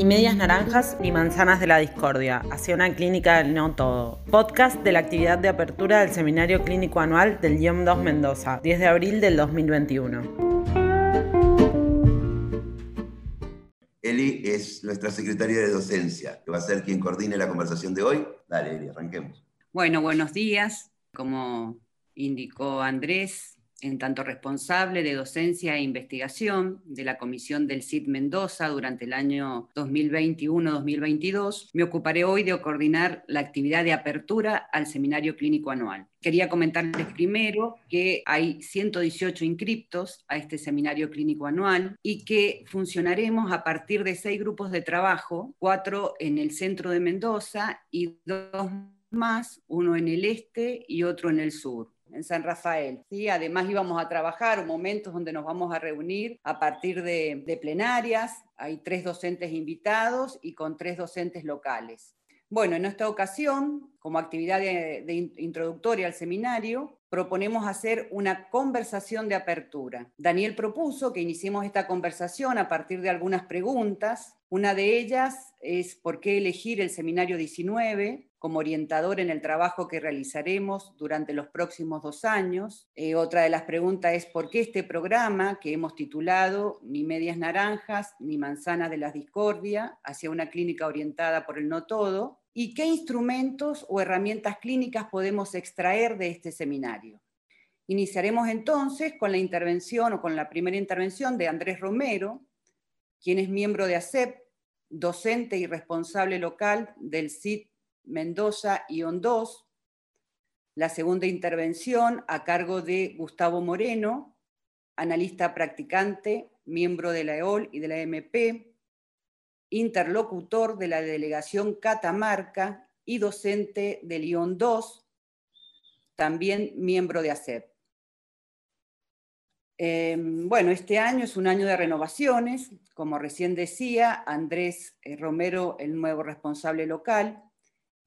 Ni medias naranjas ni manzanas de la discordia, hacia una clínica del no todo. Podcast de la actividad de apertura del Seminario Clínico Anual del IOM 2 Mendoza, 10 de abril del 2021. Eli es nuestra secretaria de docencia, que va a ser quien coordine la conversación de hoy. Dale, Eli, arranquemos. Bueno, buenos días. Como indicó Andrés, en tanto responsable de docencia e investigación de la comisión del CID Mendoza durante el año 2021-2022, me ocuparé hoy de coordinar la actividad de apertura al seminario clínico anual. Quería comentarles primero que hay 118 inscriptos a este seminario clínico anual y que funcionaremos a partir de seis grupos de trabajo, cuatro en el centro de Mendoza y dos más, uno en el este y otro en el sur en San Rafael. ¿sí? Además íbamos a trabajar momentos donde nos vamos a reunir a partir de, plenarias. Hay tres docentes invitados y con tres docentes locales. Bueno, en esta ocasión, como actividad de, introductoria al seminario, proponemos hacer una conversación de apertura. Daniel propuso que iniciemos esta conversación a partir de algunas preguntas. Una de ellas es por qué elegir el seminario 19, como orientador en el trabajo que realizaremos durante los próximos dos años. Eh, otra de las preguntas es por qué este programa que hemos titulado Ni medias naranjas ni manzanas de la discordia hacia una clínica orientada por el no todo y qué instrumentos o herramientas clínicas podemos extraer de este seminario. Iniciaremos entonces con la intervención o con la primera intervención de Andrés Romero, quien es miembro de ACEP, docente y responsable local del CIT Mendoza y 2. La segunda intervención a cargo de Gustavo Moreno, analista practicante, miembro de la EOL y de la MP, interlocutor de la delegación Catamarca y docente del ION 2, también miembro de ACEP. Em, bueno, este año es un año de renovaciones, como recién decía, Andrés eh, Romero, el nuevo responsable local,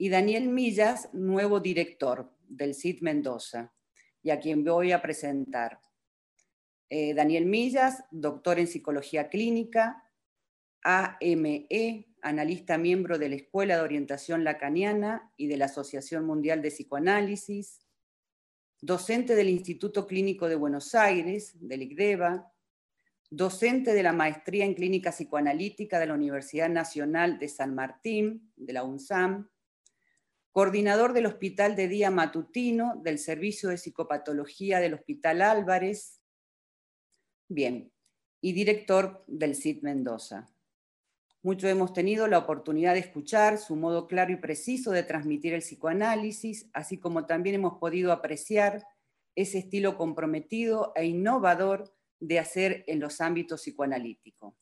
y Daniel Millas, nuevo director del CID Mendoza, y a quien voy a presentar. Eh, Daniel Millas, doctor en psicología clínica, AME, analista miembro de la Escuela de Orientación Lacaniana y de la Asociación Mundial de Psicoanálisis, docente del Instituto Clínico de Buenos Aires, del ICDEVA, docente de la Maestría en Clínica Psicoanalítica de la Universidad Nacional de San Martín, de la UNSAM, coordinador del Hospital de Día Matutino del Servicio de Psicopatología del Hospital Álvarez, bien, y director del CID Mendoza. Mucho hemos tenido la oportunidad de escuchar su modo claro y preciso de transmitir el psicoanálisis, así como también hemos podido apreciar ese estilo comprometido e innovador de hacer en los ámbitos psicoanalíticos.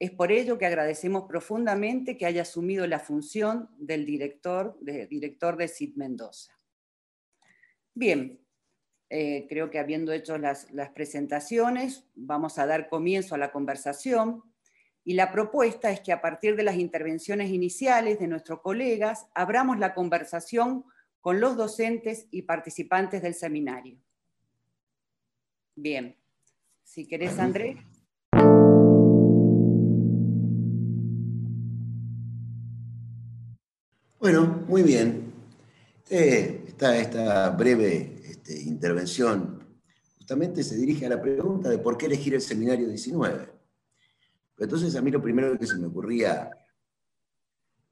Es por ello que agradecemos profundamente que haya asumido la función del director de, director de CID Mendoza. Bien, eh, creo que habiendo hecho las, las presentaciones, vamos a dar comienzo a la conversación. Y la propuesta es que a partir de las intervenciones iniciales de nuestros colegas, abramos la conversación con los docentes y participantes del seminario. Bien, si querés, Andrés. Muy bien. Esta, esta breve este, intervención justamente se dirige a la pregunta de por qué elegir el seminario 19. Entonces a mí lo primero que se me ocurría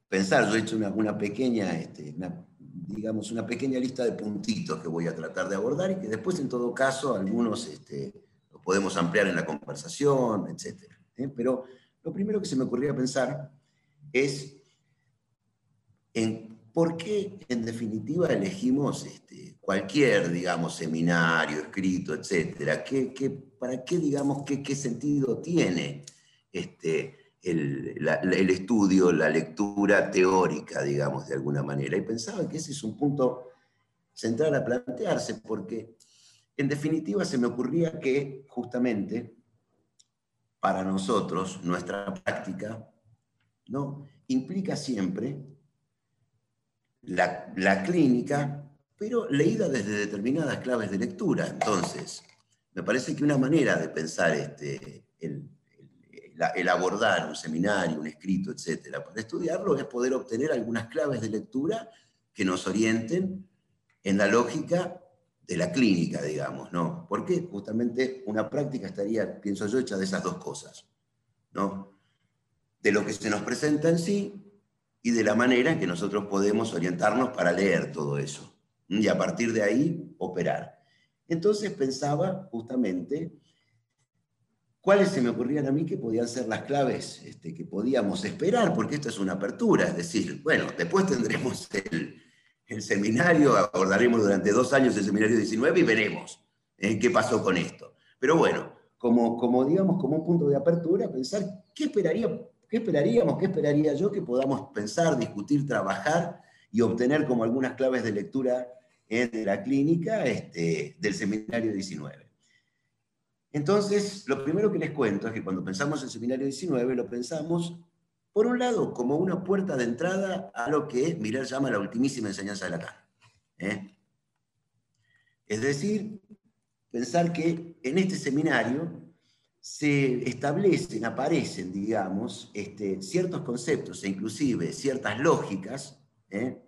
pensar, yo he hecho una, pequeña, este, digamos, una pequeña lista de puntitos que voy a tratar de abordar y que después en todo caso algunos este, los podemos ampliar en la conversación, etc. ¿eh? Pero lo primero que se me ocurría pensar es en por qué, en definitiva, elegimos este, cualquier, digamos, seminario, escrito, etcétera. ¿Qué, para qué, digamos, qué, qué sentido tiene este, el, el, estudio, la lectura teórica, digamos, de alguna manera? Y pensaba que ese es un punto central a plantearse, porque en definitiva se me ocurría que justamente para nosotros nuestra práctica ¿no? implica siempre la, clínica, pero leída desde determinadas claves de lectura. Entonces, me parece que una manera de pensar este, el abordar un seminario, un escrito, etcétera, para estudiarlo es poder obtener algunas claves de lectura que nos orienten en la lógica de la clínica, digamos, ¿no? Porque justamente una práctica estaría, pienso yo, hecha de esas dos cosas, ¿no? De lo que se nos presenta en sí y de la manera en que nosotros podemos orientarnos para leer todo eso y a partir de ahí operar. Entonces pensaba justamente cuáles se me ocurrían a mí que podían ser las claves este, que podíamos esperar, porque esto es una apertura, es decir, bueno, después tendremos el, el seminario, abordaremos durante dos años el seminario 19 y veremos eh, qué pasó con esto. Pero bueno, como, como digamos, como un punto de apertura, pensar qué, esperaría, qué esperaríamos, qué esperaría yo que podamos pensar, discutir, trabajar y obtener como algunas claves de lectura en la clínica este, del seminario 19. Entonces, lo primero que les cuento es que cuando pensamos en seminario 19, lo pensamos, por un lado, como una puerta de entrada a lo que Miller llama la ultimísima enseñanza de Lacan. ¿eh? Es decir, pensar que en este seminario se establecen, aparecen, digamos, este, ciertos conceptos e inclusive ciertas lógicas ¿eh?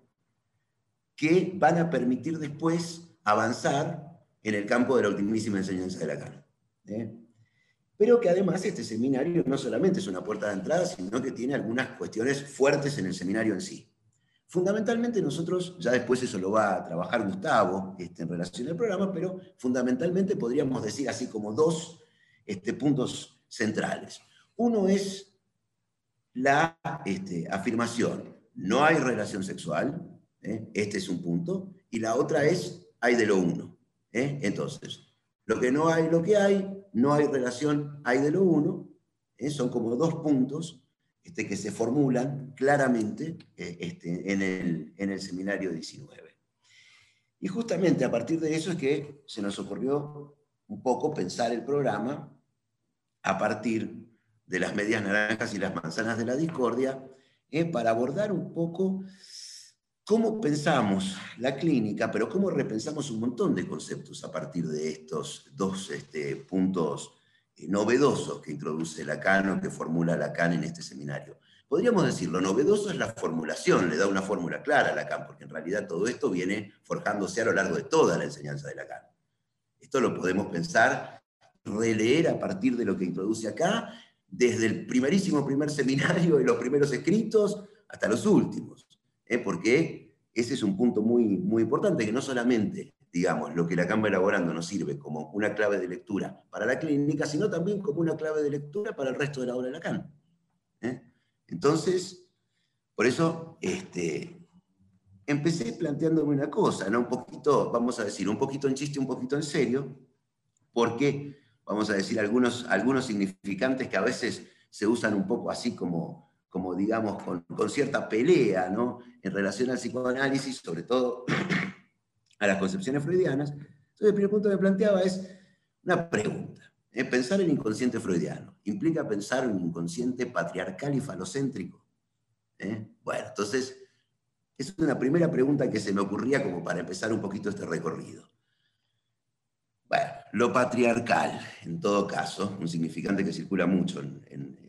que van a permitir después avanzar en el campo de la ultimísima enseñanza de Lacan. ¿eh? Pero que además este seminario no solamente es una puerta de entrada, sino que tiene algunas cuestiones fuertes en el seminario en sí. Fundamentalmente nosotros, ya después eso lo va a trabajar Gustavo este, en relación al programa, pero fundamentalmente podríamos decir así como dos este, puntos centrales. Uno es la este, afirmación, no hay relación sexual, ¿eh? este es un punto, y la otra es, hay de lo uno. ¿eh? Entonces, lo que no hay, lo que hay, no hay relación, hay de lo uno, ¿eh? son como dos puntos este, que se formulan claramente este, en, el, en el seminario 19. Y justamente a partir de eso es que se nos ocurrió un poco pensar el programa a partir de las medias naranjas y las manzanas de la discordia, ¿eh? para abordar un poco cómo pensamos la clínica, pero cómo repensamos un montón de conceptos a partir de estos dos este, puntos eh, novedosos que introduce Lacan o que formula Lacan en este seminario. Podríamos decir, lo novedoso es la formulación, le da una fórmula clara a Lacan, porque en realidad todo esto viene forjándose a lo largo de toda la enseñanza de Lacan. Esto lo podemos pensar, releer a partir de lo que introduce acá, desde el primerísimo primer seminario y los primeros escritos hasta los últimos. ¿eh? porque ese es un punto muy, muy importante, que no solamente, digamos, lo que la Cámara elaborando nos sirve como una clave de lectura para la clínica, sino también como una clave de lectura para el resto de la obra de Lacan. ¿eh? Entonces, por eso, este, empecé planteándome una cosa, ¿no? Un poquito, vamos a decir, un poquito en chiste, un poquito en serio, porque, vamos a decir, algunos, algunos significantes que a veces se usan un poco así como como digamos, con, cierta pelea ¿no? en relación al psicoanálisis, sobre todo a las concepciones freudianas. Entonces, el primer punto que planteaba es una pregunta. ¿eh? Pensar el inconsciente freudiano implica pensar un inconsciente patriarcal y falocéntrico. ¿eh? Bueno, entonces, es una primera pregunta que se me ocurría como para empezar un poquito este recorrido. Bueno, lo patriarcal, en todo caso, un significante que circula mucho en,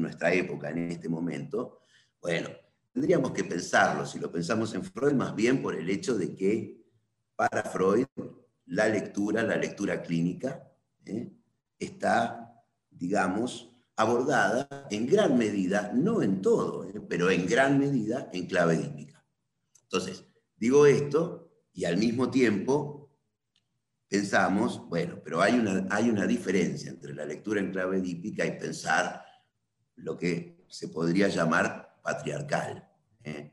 nuestra época, en este momento, bueno, tendríamos que pensarlo, si lo pensamos en Freud, más bien por el hecho de que para Freud la lectura, la lectura clínica, ¿eh? está, digamos, abordada en gran medida, no en todo, ¿eh? pero en gran medida en clave dípica. Entonces, digo esto y al mismo tiempo pensamos, bueno, pero hay una, hay una diferencia entre la lectura en clave dípica y pensar lo que se podría llamar patriarcal. ¿eh?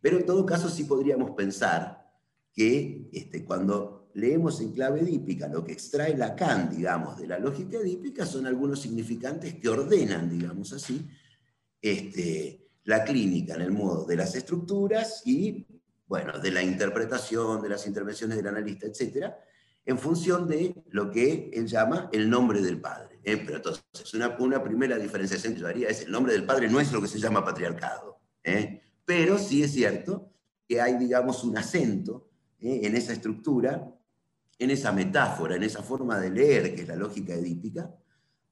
Pero en todo caso sí podríamos pensar que este, cuando leemos en clave dípica lo que extrae Lacan, digamos, de la lógica dípica son algunos significantes que ordenan, digamos así, este, la clínica en el modo de las estructuras y, bueno, de la interpretación, de las intervenciones del analista, etcétera, en función de lo que él llama el nombre del padre. ¿eh? pero entonces, una, una primera diferenciación que yo haría es el nombre del padre no es lo que se llama patriarcado, ¿eh? pero sí es cierto que hay, digamos, un acento ¿eh? en esa estructura, en esa metáfora, en esa forma de leer que es la lógica edípica,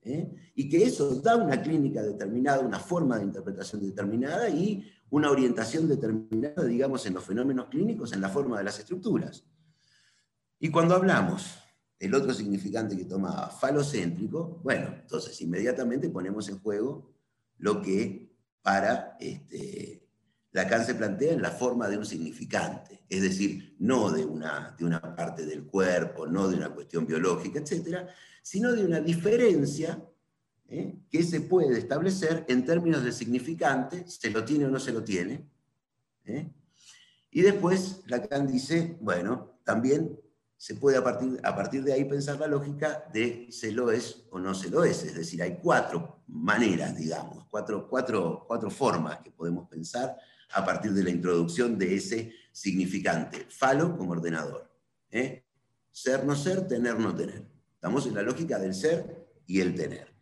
¿eh? y que eso da una clínica determinada, una forma de interpretación determinada y una orientación determinada, digamos, en los fenómenos clínicos, en la forma de las estructuras. Y cuando hablamos el otro significante que tomaba, falocéntrico, bueno, entonces inmediatamente ponemos en juego lo que para este, Lacan se plantea en la forma de un significante, es decir, no de una, de una parte del cuerpo, no de una cuestión biológica, etcétera, sino de una diferencia ¿eh? que se puede establecer en términos de significante, se lo tiene o no se lo tiene. ¿eh? Y después Lacan dice, bueno, también se puede a partir, a partir de ahí pensar la lógica de se lo es o no se lo es. Es decir, hay cuatro maneras, digamos, cuatro, cuatro, cuatro formas que podemos pensar a partir de la introducción de ese significante. Falo como ordenador. ¿eh? Ser, no ser, tener, no tener. Estamos en la lógica del ser y el tener.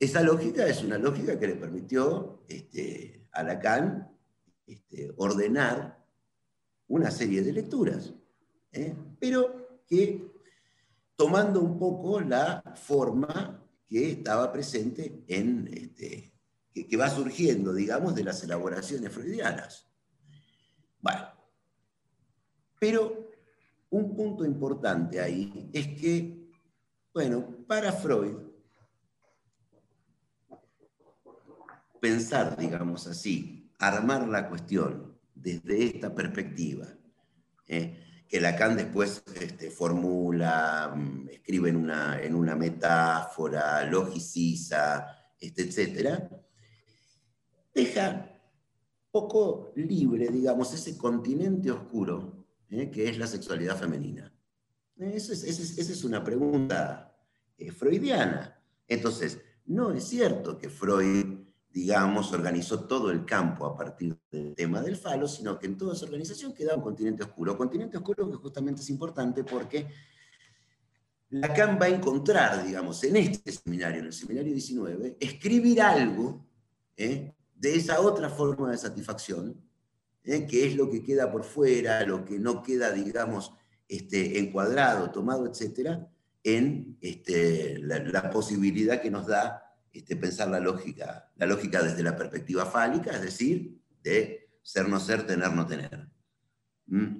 Esa lógica es una lógica que le permitió este, a Lacan este, ordenar una serie de lecturas, ¿eh? pero que tomando un poco la forma que estaba presente en, este, que, que, va surgiendo, digamos, de las elaboraciones freudianas. Bueno, pero un punto importante ahí es que bueno, para Freud, pensar, digamos así, armar la cuestión desde esta perspectiva, eh, que Lacan después este, formula, mm, escribe en una, metáfora, logiciza, este, etc., deja poco libre, digamos, ese continente oscuro eh, que es la sexualidad femenina. Esa es, una pregunta eh, freudiana. Entonces, no es cierto que Freud, digamos, organizó todo el campo a partir del tema del falo, sino que en toda su organización queda un continente oscuro. Continente oscuro que justamente es importante porque Lacan va a encontrar, digamos, en este seminario, en el seminario 19, escribir algo ¿eh? de esa otra forma de satisfacción, ¿eh? que es lo que queda por fuera, lo que no queda, digamos, este, encuadrado, tomado, etcétera, en este, la, posibilidad que nos da este, pensar la lógica, la lógica desde la perspectiva fálica, es decir, de ser no ser, tener no tener. ¿Mm?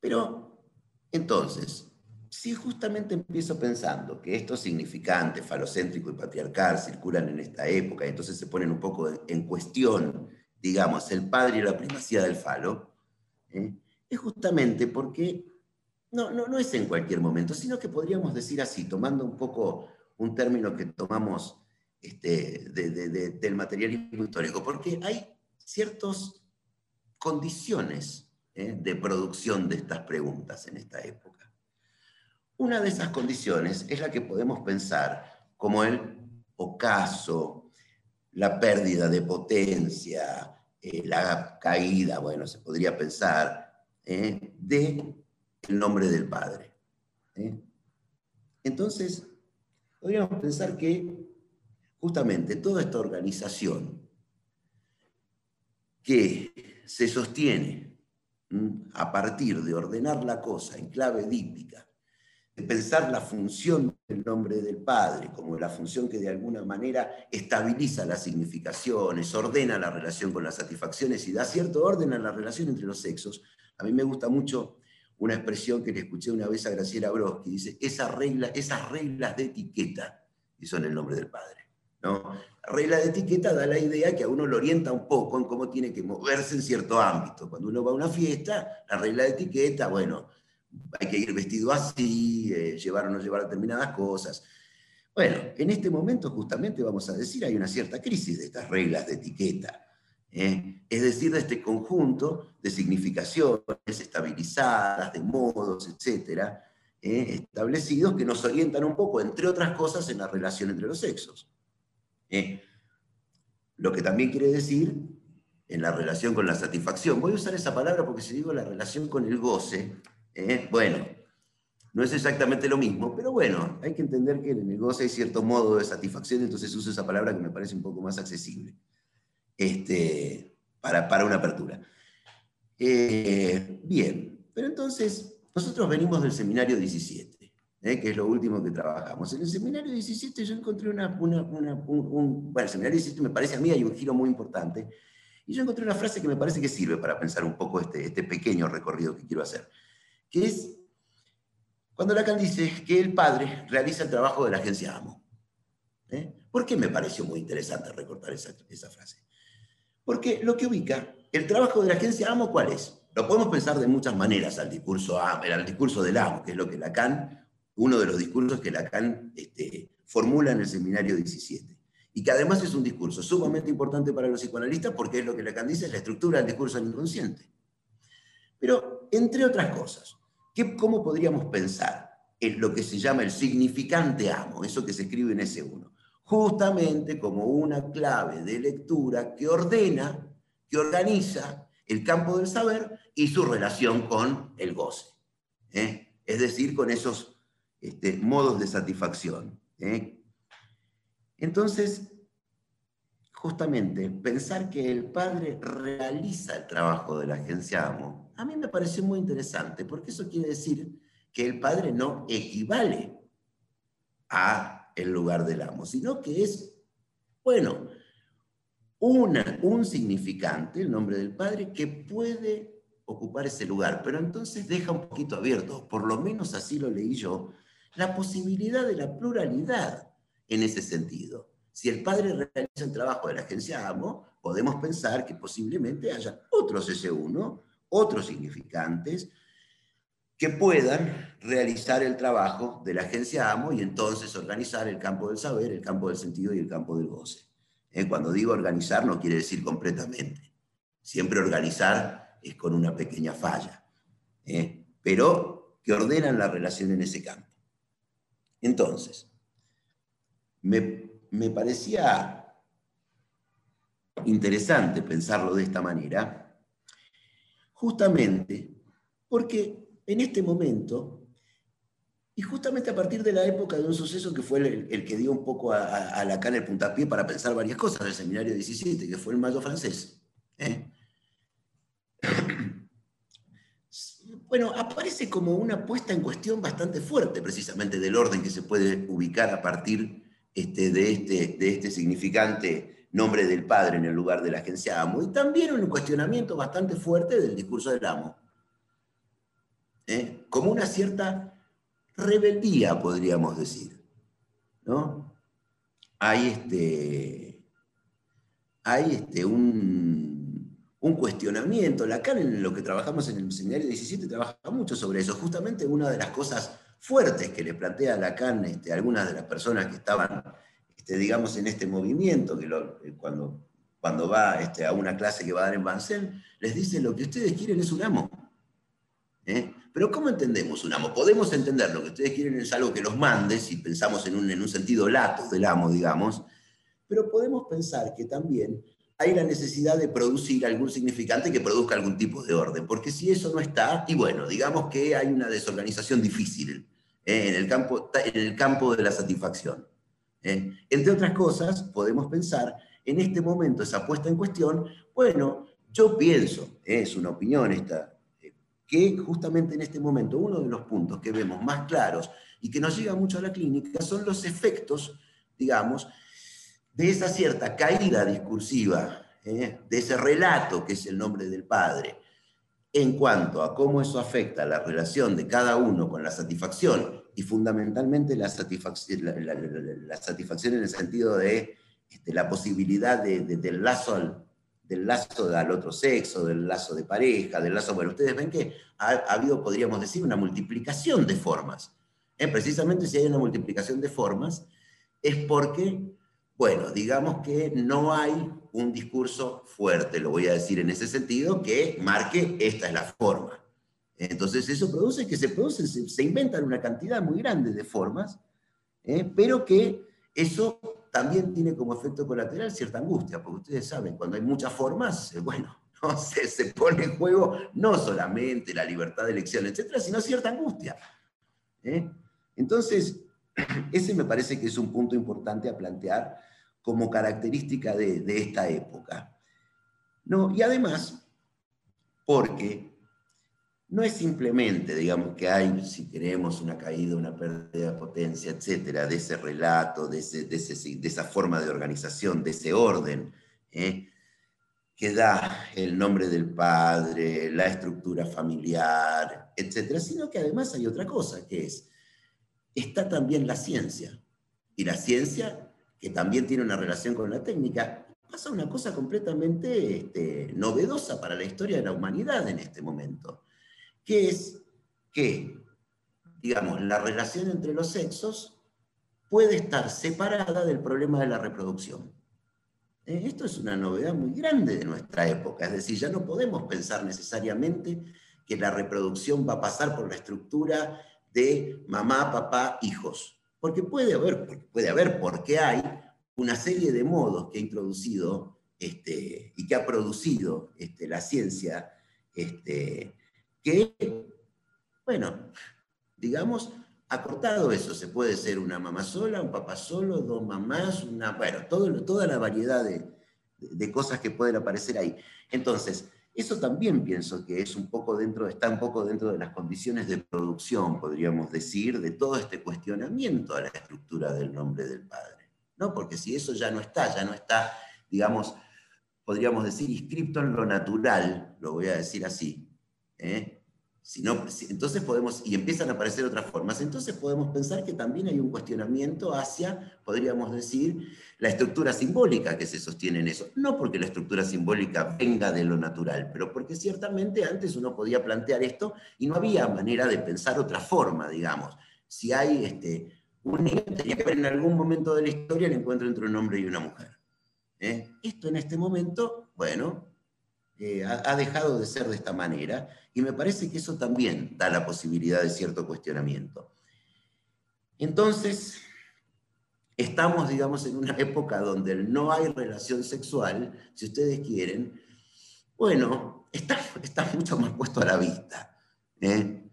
Pero, entonces, si justamente empiezo pensando que estos significantes, falocéntrico y patriarcal, circulan en esta época y entonces se ponen un poco en cuestión, digamos, el padre y la primacía del falo, ¿eh? Es justamente porque no, no, no es en cualquier momento, sino que podríamos decir así, tomando un poco un término que tomamos este, del materialismo histórico, porque hay ciertas condiciones ¿eh? de producción de estas preguntas en esta época. Una de esas condiciones es la que podemos pensar como el ocaso, la pérdida de potencia, eh, la caída, bueno, se podría pensar ¿eh? de el nombre del Padre. ¿eh? Entonces, podríamos pensar que justamente toda esta organización que se sostiene a partir de ordenar la cosa en clave díptica, de pensar la función del nombre del Padre como la función que de alguna manera estabiliza las significaciones, ordena la relación con las satisfacciones y da cierto orden a la relación entre los sexos, a mí me gusta mucho una expresión que le escuché una vez a Graciela Broski, dice, Esa regla, esas reglas de etiqueta, y son el nombre del padre. ¿no? La regla de etiqueta da la idea que a uno lo orienta un poco en cómo tiene que moverse en cierto ámbito. Cuando uno va a una fiesta, la regla de etiqueta, bueno, hay que ir vestido así, eh, llevar o no llevar determinadas cosas. Bueno, en este momento justamente vamos a decir, hay una cierta crisis de estas reglas de etiqueta. ¿eh? es decir, de este conjunto de significaciones estabilizadas, de modos, etcétera, ¿eh? establecidos que nos orientan un poco, entre otras cosas, en la relación entre los sexos. ¿eh? Lo que también quiere decir en la relación con la satisfacción. Voy a usar esa palabra porque si digo la relación con el goce, bueno, no es exactamente lo mismo, pero bueno, hay que entender que en el goce hay cierto modo de satisfacción, entonces uso esa palabra que me parece un poco más accesible este, para, para una apertura. Eh, bien, pero entonces nosotros venimos del seminario 17. ¿eh? que es lo último que trabajamos. En el seminario 17 yo encontré una, una, un, bueno, el seminario 17 me parece a mí hay un giro muy importante, y yo encontré una frase que me parece que sirve para pensar un poco este, este pequeño recorrido que quiero hacer, que es cuando Lacan dice que el padre realiza el trabajo de la agencia amo. ¿Eh? ¿Por qué me pareció muy interesante recortar esa, esa frase? Porque lo que ubica, el trabajo de la agencia amo, ¿cuál es? Lo podemos pensar de muchas maneras al discurso, al discurso del amo, que es lo que Lacan uno de los discursos que Lacan este, formula en el seminario 17. Y que además es un discurso sumamente importante para los psicoanalistas porque es lo que Lacan dice, es la estructura del discurso del inconsciente. Pero, entre otras cosas, ¿qué, ¿cómo podríamos pensar en lo que se llama el significante amo, eso que se escribe en ese uno? Justamente como una clave de lectura que ordena, que organiza el campo del saber y su relación con el goce. ¿eh? Es decir, con esos este, modos de satisfacción. ¿eh? Entonces, justamente, pensar que el padre realiza el trabajo de la agencia AMO, a mí me pareció muy interesante, porque eso quiere decir que el padre no equivale a el lugar del amo, sino que es, bueno, un significante, el nombre del padre, que puede ocupar ese lugar, pero entonces deja un poquito abierto, por lo menos así lo leí yo, la posibilidad de la pluralidad en ese sentido. Si el padre realiza el trabajo de la agencia AMO, podemos pensar que posiblemente haya otros S1, otros significantes, que puedan realizar el trabajo de la agencia AMO y entonces organizar el campo del saber, el campo del sentido y el campo del goce. Eh, cuando digo organizar no quiere decir completamente. Siempre organizar es con una pequeña falla, eh, pero que ordenan la relación en ese campo. Entonces, me, parecía interesante pensarlo de esta manera, justamente porque en este momento, y justamente a partir de la época de un suceso que fue el, que dio un poco a, Lacan el puntapié para pensar varias cosas del seminario 17, que fue el mayo francés. ¿eh? bueno, aparece como una puesta en cuestión bastante fuerte precisamente del orden que se puede ubicar a partir este, de, este, de este significante nombre del padre en el lugar de la agencia amo, y también un cuestionamiento bastante fuerte del discurso del amo, ¿eh? como una cierta rebeldía, podríamos decir. ¿no? Hay, este, hay este, un, un cuestionamiento. Lacan en lo que trabajamos en el seminario 17 trabaja mucho sobre eso. Justamente una de las cosas fuertes que le plantea Lacan este, a algunas de las personas que estaban, este, digamos, en este movimiento, que eh, cuando, cuando va este, a una clase que va a dar en Banzel, les dice, lo que ustedes quieren es un amo. ¿eh? Pero ¿cómo entendemos un amo? Podemos entender lo que ustedes quieren es algo que los mande, si pensamos en un, en un sentido lato del amo, digamos, pero podemos pensar que también hay la necesidad de producir algún significante que produzca algún tipo de orden, porque si eso no está, y bueno, digamos que hay una desorganización difícil eh, en, el campo, en el campo de la satisfacción. Eh. Entre otras cosas, podemos pensar en este momento esa puesta en cuestión, bueno, yo pienso, eh, es una opinión esta, que justamente en este momento uno de los puntos que vemos más claros y que nos llega mucho a la clínica son los efectos, digamos, de esa cierta caída discursiva, ¿eh? de ese relato que es el nombre del Padre, en cuanto a cómo eso afecta la relación de cada uno con la satisfacción y fundamentalmente la satisfacción, en el sentido de este, la posibilidad del, lazo al, del lazo al otro sexo, del lazo de pareja, del lazo, bueno, ustedes ven que ha, habido, podríamos decir, una multiplicación de formas. ¿eh? Precisamente si hay una multiplicación de formas, es porque bueno, digamos que no hay un discurso fuerte, lo voy a decir en ese sentido, que marque esta es la forma. Entonces eso produce que se producen, se, inventan una cantidad muy grande de formas, ¿eh? pero que eso también tiene como efecto colateral cierta angustia, porque ustedes saben, cuando hay muchas formas, eh, bueno, no se, pone en juego no solamente la libertad de elección, etcétera, sino cierta angustia. ¿eh? Entonces, ese me parece que es un punto importante a plantear como característica de, esta época. No, y además, porque no es simplemente, digamos, que hay, si queremos, una caída, una pérdida de potencia, etcétera, de ese relato, de, esa forma de organización, de ese orden, ¿eh? que da el nombre del padre, la estructura familiar, etcétera, sino que además hay otra cosa, que es, está también la ciencia. Y la ciencia, que también tiene una relación con la técnica, pasa una cosa completamente este, novedosa para la historia de la humanidad en este momento que es que, digamos, la relación entre los sexos puede estar separada del problema de la reproducción. Eh, esto es una novedad muy grande de nuestra época, es decir, ya no podemos pensar necesariamente que la reproducción va a pasar por la estructura de mamá, papá, hijos, porque puede haber, puede haber, porque hay una serie de modos que ha introducido este, y que ha producido este, la ciencia este, que, bueno, digamos, acortado eso, se puede ser una mamá sola, un papá solo, dos mamás, una, bueno, toda la variedad de, de, cosas que pueden aparecer ahí. Entonces, eso también pienso que es un poco dentro, está un poco dentro de las condiciones de producción, podríamos decir, de todo este cuestionamiento a la estructura del nombre del padre. ¿no? Porque si eso ya no está, ya no está, digamos, podríamos decir, inscripto en lo natural, lo voy a decir así, ¿eh? Si no, entonces podemos, y empiezan a aparecer otras formas, entonces podemos pensar que también hay un cuestionamiento hacia, podríamos decir, la estructura simbólica que se sostiene en eso. No porque la estructura simbólica venga de lo natural, pero porque ciertamente antes uno podía plantear esto y no había manera de pensar otra forma, digamos. Si hay este, un tenía que haber en algún momento de la historia el encuentro entre un hombre y una mujer. ¿eh? Esto en este momento, bueno, eh, ha, dejado de ser de esta manera y me parece que eso también da la posibilidad de cierto cuestionamiento. Entonces, estamos, digamos, en una época donde no hay relación sexual, si ustedes quieren, bueno, está, está mucho más puesto a la vista. ¿eh?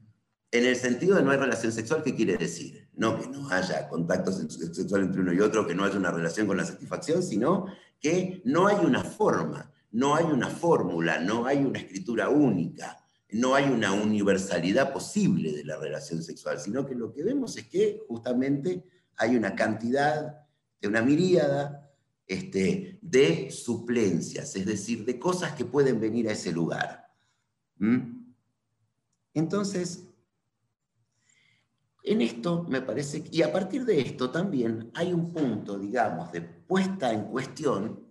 En el sentido de no hay relación sexual, ¿qué quiere decir? No que no haya contacto sexual entre uno y otro, que no haya una relación con la satisfacción, sino que no hay una forma no hay una fórmula, no hay una escritura única, no hay una universalidad posible de la relación sexual, sino que lo que vemos es que justamente hay una cantidad, una miríada este, de suplencias, es decir, de cosas que pueden venir a ese lugar. ¿Mm? Entonces, en esto me parece, y a partir de esto también hay un punto, digamos, de puesta en cuestión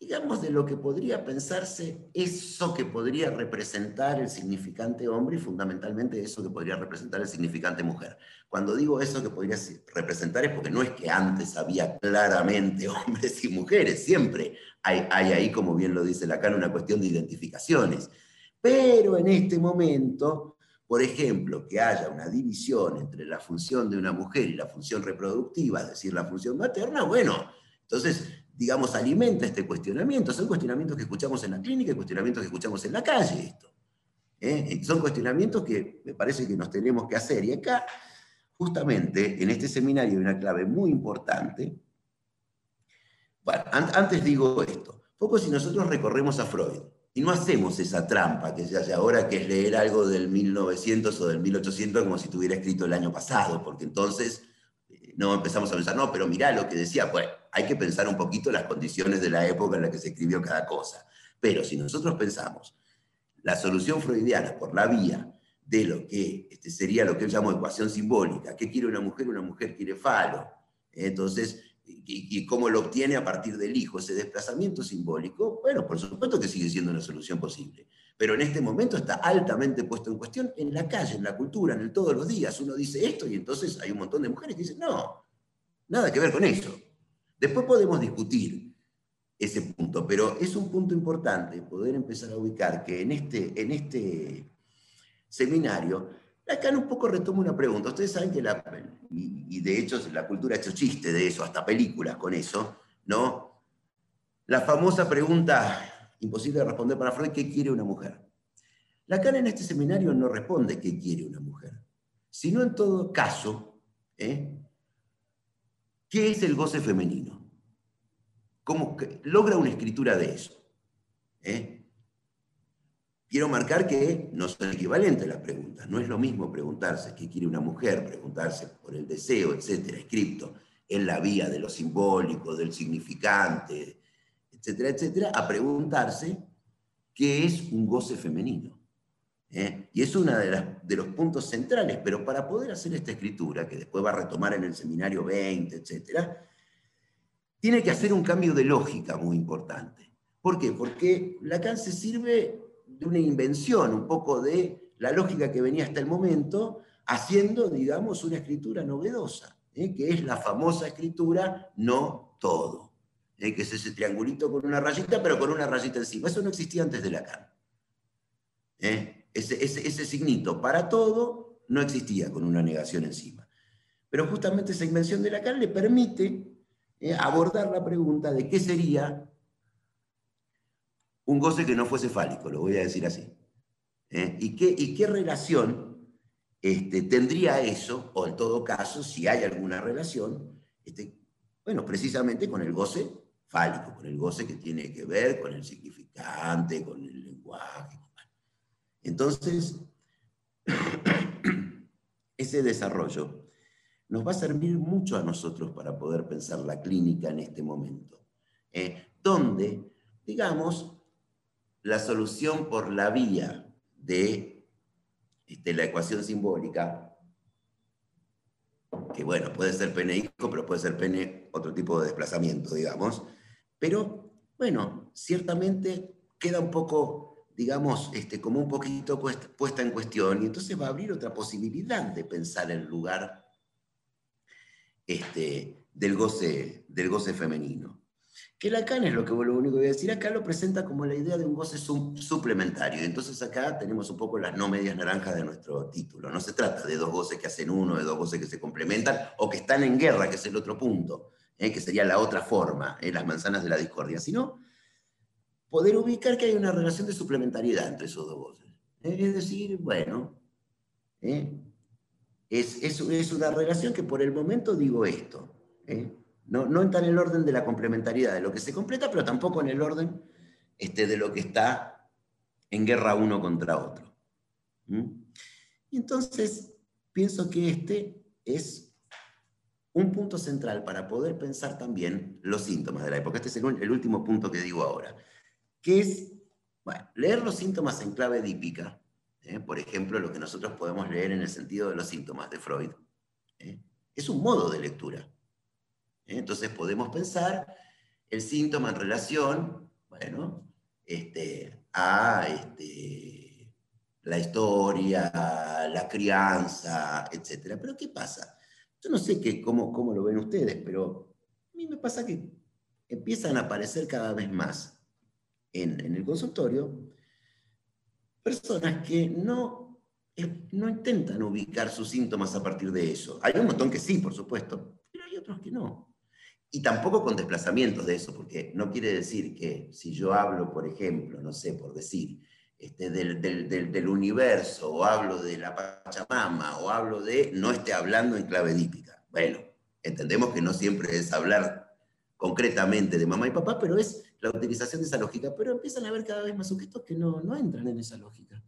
digamos, de lo que podría pensarse eso que podría representar el significante hombre y fundamentalmente eso que podría representar el significante mujer. Cuando digo eso que podría representar es porque no es que antes había claramente hombres y mujeres, siempre hay, hay ahí, como bien lo dice Lacan, una cuestión de identificaciones. Pero en este momento, por ejemplo, que haya una división entre la función de una mujer y la función reproductiva, es decir, la función materna, bueno, entonces digamos, alimenta este cuestionamiento. Son cuestionamientos que escuchamos en la clínica y cuestionamientos que escuchamos en la calle. Esto. ¿eh? Son cuestionamientos que me parece que nos tenemos que hacer. Y acá, justamente, en este seminario hay una clave muy importante. Bueno, antes digo esto. Poco si nosotros recorremos a Freud y no hacemos esa trampa que se hace ahora, que es leer algo del 1900 o del 1800 como si estuviera escrito el año pasado, porque entonces eh, no empezamos a pensar, no, pero mirá lo que decía, pues hay que pensar un poquito las condiciones de la época en la que se escribió cada cosa. Pero si nosotros pensamos la solución freudiana por la vía de lo que este, sería lo que él llamó ecuación simbólica, ¿qué quiere una mujer? Una mujer quiere falo. Entonces, y, cómo lo obtiene a partir del hijo, ese desplazamiento simbólico, bueno, por supuesto que sigue siendo una solución posible. Pero en este momento está altamente puesto en cuestión en la calle, en la cultura, en todos los días. Uno dice esto y entonces hay un montón de mujeres que dicen, no, nada que ver con eso. Después podemos discutir ese punto, pero es un punto importante poder empezar a ubicar que en este, en este seminario, Lacan un poco retoma una pregunta. Ustedes saben que la, y, de hecho la cultura ha hecho chiste de eso, hasta películas con eso, ¿no? La famosa pregunta, imposible de responder para Freud, ¿qué quiere una mujer? Lacan en este seminario no responde qué quiere una mujer, sino en todo caso, ¿eh? ¿Qué es el goce femenino? ¿Cómo logra una escritura de eso? ¿Eh? quiero marcar que no son equivalentes las preguntas. No es lo mismo preguntarse qué quiere una mujer, preguntarse por el deseo, etcétera, escrito en la vía de lo simbólico, del significante, etcétera, etcétera, a preguntarse qué es un goce femenino. ¿Eh? Y es uno de, los puntos centrales, pero para poder hacer esta escritura, que después va a retomar en el seminario 20, etcétera, tiene que hacer un cambio de lógica muy importante. ¿Por qué? Porque Lacan se sirve de una invención, un poco de la lógica que venía hasta el momento, haciendo, digamos, una escritura novedosa, ¿eh? que es la famosa escritura no todo, ¿eh? que es ese triangulito con una rayita, pero con una rayita encima. Eso no existía antes de Lacan. ¿eh? Ese, signito para todo no existía con una negación encima. Pero justamente esa invención de Lacan le permite abordar la pregunta de qué sería un goce que no fuese fálico, lo voy a decir así. ¿Eh? ¿Y, qué, ¿Y, qué, relación este, tendría eso, o en todo caso, si hay alguna relación, este, bueno, precisamente con el goce fálico, con el goce que tiene que ver con el significante, con el lenguaje. Entonces, ese desarrollo nos va a servir mucho a nosotros para poder pensar la clínica en este momento, ¿eh? donde, digamos, la solución por la vía de este, la ecuación simbólica, que bueno, puede ser pene pero puede ser pene otro tipo de desplazamiento, digamos, pero bueno, ciertamente queda un poco, digamos, este, como un poquito puesta en cuestión, y entonces va a abrir otra posibilidad de pensar el lugar este, del, goce, del goce femenino. Que Lacan es lo que lo único que voy a decir, acá lo presenta como la idea de un goce suplementario. Entonces acá tenemos un poco las no medias naranjas de nuestro título. No se trata de dos goces que hacen uno, de dos goces que se complementan o que están en guerra, que es el otro punto, ¿eh? que sería la otra forma, ¿eh? las manzanas de la discordia, sino poder ubicar que hay una relación de suplementariedad entre esos dos goces. ¿eh? Es decir, bueno, es, es, es, una relación que por el momento digo esto. No, no está en el orden de la complementariedad de lo que se completa, pero tampoco en el orden este, de lo que está en guerra uno contra otro. ¿Mm? Y entonces, pienso que este es un punto central para poder pensar también los síntomas de la época. Este es el, último punto que digo ahora, que es leer los síntomas en clave dípica, ¿eh? por ejemplo, lo que nosotros podemos leer en el sentido de los síntomas de Freud, ¿eh? es un modo de lectura. Entonces podemos pensar el síntoma en relación, bueno, este, a este, la historia, la crianza, etc. Pero ¿qué pasa? Yo no sé qué, cómo, cómo lo ven ustedes, pero a mí me pasa que empiezan a aparecer cada vez más en, en el consultorio personas que no, no intentan ubicar sus síntomas a partir de eso. Hay un montón que sí, por supuesto, pero hay otros que no. Y tampoco con desplazamientos de eso, porque no quiere decir que si yo hablo, por ejemplo, no sé, por decir, este, del, del, del, universo, o hablo de la Pachamama, o hablo de, no esté hablando en clave dípica. Bueno, entendemos que no siempre es hablar concretamente de mamá y papá, pero es la utilización de esa lógica. Pero empiezan a haber cada vez más sujetos que no, no entran en esa lógica,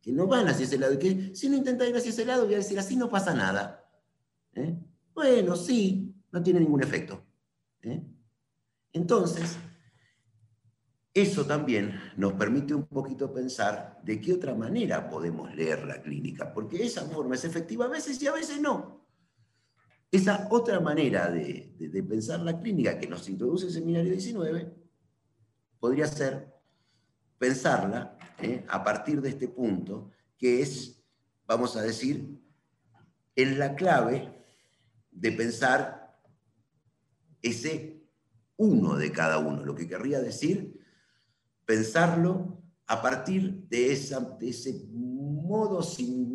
que no van hacia ese lado, y que si no intenta ir hacia ese lado, voy a decir, así no pasa nada. ¿Eh? Bueno, sí, no tiene ningún efecto. ¿eh? Entonces, eso también nos permite un poquito pensar de qué otra manera podemos leer la clínica, porque esa forma es efectiva a veces y a veces no. Esa otra manera de, pensar la clínica que nos introduce el seminario 19 podría ser pensarla ¿eh? a partir de este punto, que es, vamos a decir, en la clave de pensar ese uno de cada uno, lo que querría decir pensarlo a partir de, ese modo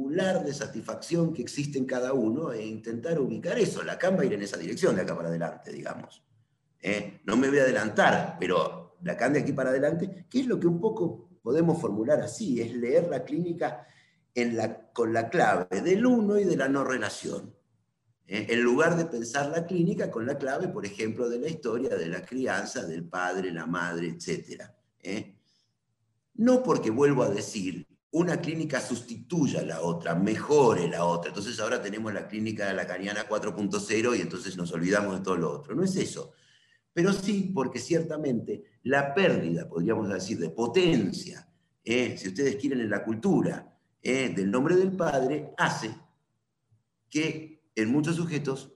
de satisfacción que existe en cada uno e intentar ubicar eso. La Lacan va a ir en esa dirección de acá para adelante, digamos. ¿eh? No me voy a adelantar, pero Lacan de aquí para adelante, ¿qué es lo que un poco podemos formular así? Es leer la clínica la, con la clave del uno y de la no relación. ¿eh? en lugar de pensar la clínica con la clave, por ejemplo, de la historia de la crianza, del padre, la madre, etc. ¿eh? No porque vuelvo a decir, una clínica sustituya a la otra, mejore la otra. Entonces ahora tenemos la clínica de la Caniana 4.0 y entonces nos olvidamos de todo lo otro. No es eso. Pero sí porque ciertamente la pérdida, podríamos decir, de potencia, eh, si ustedes quieren, en la cultura eh, del nombre del Padre, hace que en muchos sujetos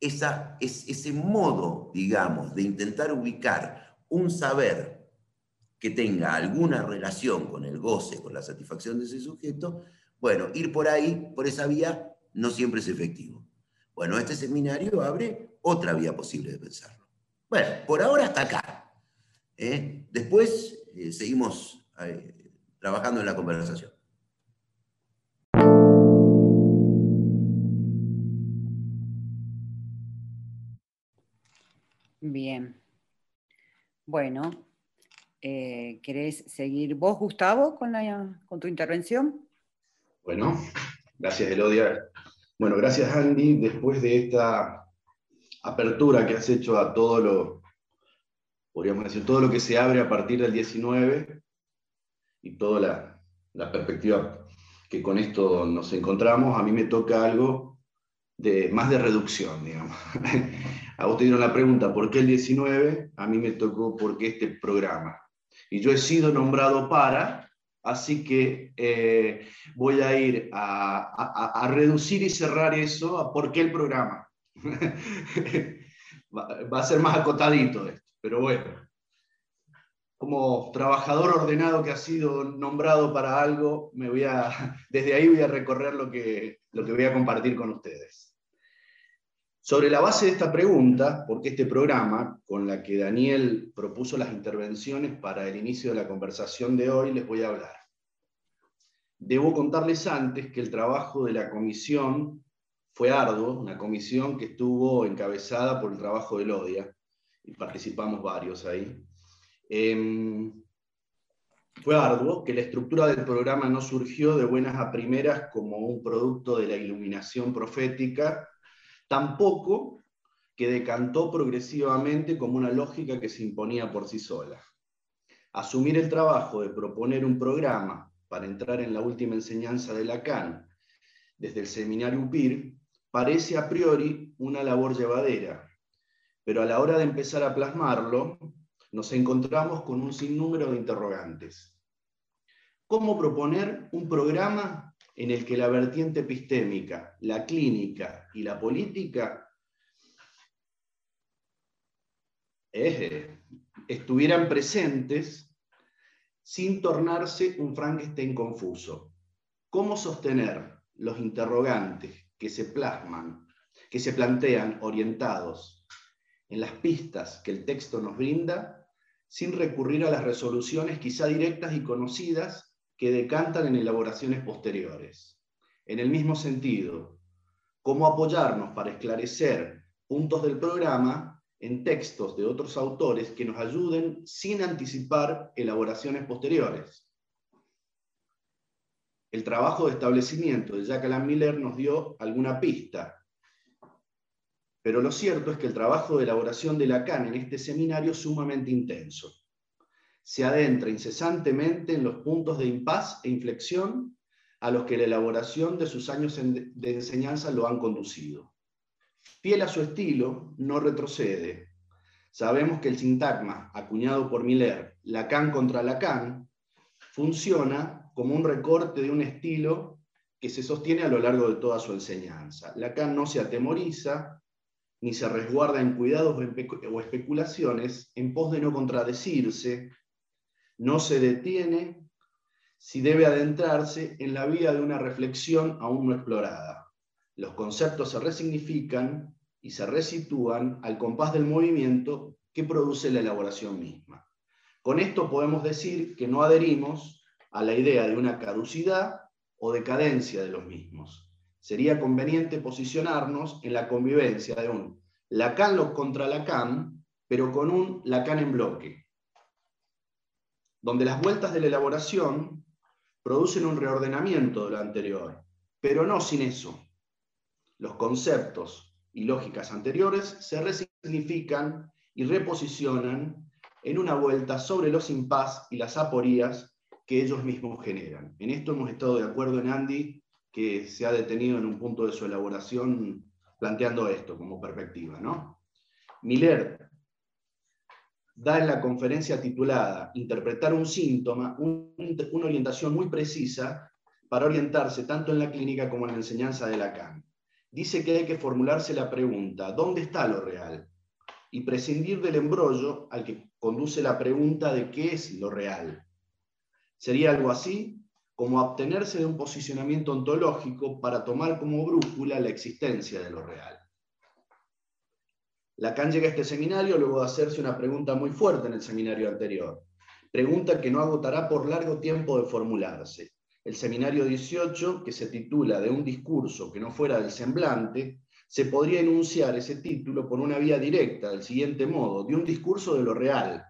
ese modo, digamos, de intentar ubicar un saber que tenga alguna relación con el goce, con la satisfacción de ese sujeto, bueno, ir por ahí, por esa vía, no siempre es efectivo. Bueno, este seminario abre otra vía posible de pensarlo. Bueno, por ahora hasta acá. ¿eh? Después eh, seguimos eh, trabajando en la conversación. Bien. Bueno, eh, ¿querés seguir vos, Gustavo, con, tu intervención? Bueno, gracias, Elodia. Bueno, gracias, Andy. Después de esta apertura que has hecho a todo lo, podríamos decir, todo lo que se abre a partir del 19 y toda la, la perspectiva que con esto nos encontramos, a mí me toca algo de, más de reducción, digamos. A vos te dieron la pregunta, ¿por qué el 19? A mí me tocó, ¿por qué este programa? Y yo he sido nombrado para, así que eh, voy a ir a, reducir y cerrar eso a por qué el programa. va, a ser más acotadito esto, pero bueno. Como trabajador ordenado que ha sido nombrado para algo, me voy a, desde ahí voy a recorrer lo que, lo que voy a compartir con ustedes. Sobre la base de esta pregunta, porque este programa, con la que Daniel propuso las intervenciones para el inicio de la conversación de hoy, les voy a hablar. Debo contarles antes que el trabajo de la comisión fue arduo, una comisión que estuvo encabezada por el trabajo de Lodia, y participamos varios ahí. Em, fue arduo, que la estructura del programa no surgió de buenas a primeras como un producto de la iluminación profética, tampoco que decantó progresivamente como una lógica que se imponía por sí sola. Asumir el trabajo de proponer un programa para entrar en la última enseñanza de Lacan desde el seminario UPIR parece a priori una labor llevadera, pero a la hora de empezar a plasmarlo, nos encontramos con un sinnúmero de interrogantes. ¿Cómo proponer un programa en el que la vertiente epistémica, la clínica y la política estuvieran presentes sin tornarse un Frankenstein confuso. ¿Cómo sostener los interrogantes que se plasman, que se plantean orientados en las pistas que el texto nos brinda, sin recurrir a las resoluciones quizá directas y conocidas que decantan en elaboraciones posteriores. En el mismo sentido, cómo apoyarnos para esclarecer puntos del programa en textos de otros autores que nos ayuden sin anticipar elaboraciones posteriores. El trabajo de establecimiento de Jack Alan Miller nos dio alguna pista, pero lo cierto es que el trabajo de elaboración de Lacan en este seminario es sumamente intenso se adentra incesantemente en los puntos de impas e inflexión a los que la elaboración de sus años de enseñanza lo han conducido. Fiel a su estilo, no retrocede. Sabemos que el sintagma acuñado por Miller, Lacan contra Lacan, funciona como un recorte de un estilo que se sostiene a lo largo de toda su enseñanza. Lacan no se atemoriza ni se resguarda en cuidados o especulaciones en pos de no contradecirse no se detiene si debe adentrarse en la vida de una reflexión aún no explorada. Los conceptos se resignifican y se resitúan al compás del movimiento que produce la elaboración misma. Con esto podemos decir que no adherimos a la idea de una caducidad o decadencia de los mismos. Sería conveniente posicionarnos en la convivencia de un Lacan contra Lacan, pero con un Lacan en bloque, donde las vueltas de la elaboración producen un reordenamiento de lo anterior, pero no sin eso. Los conceptos y lógicas anteriores se resignifican y reposicionan en una vuelta sobre los impas y las aporías que ellos mismos generan. En esto hemos estado de acuerdo en Andy, que se ha detenido en un punto de su elaboración planteando esto como perspectiva. ¿no? Miller da en la conferencia titulada Interpretar un síntoma una orientación muy precisa para orientarse tanto en la clínica como en la enseñanza de Lacan. Dice que hay que formularse la pregunta, ¿dónde está lo real? Y prescindir del embrollo al que conduce la pregunta de qué es lo real. Sería algo así como abstenerse de un posicionamiento ontológico para tomar como brújula la existencia de lo real. Lacan llega a este seminario luego de hacerse una pregunta muy fuerte en el seminario anterior. Pregunta que no agotará por largo tiempo de formularse el seminario 18, que se titula De un discurso que no fuera del semblante, se podría enunciar ese título por una vía directa, del siguiente modo, de un discurso de lo real.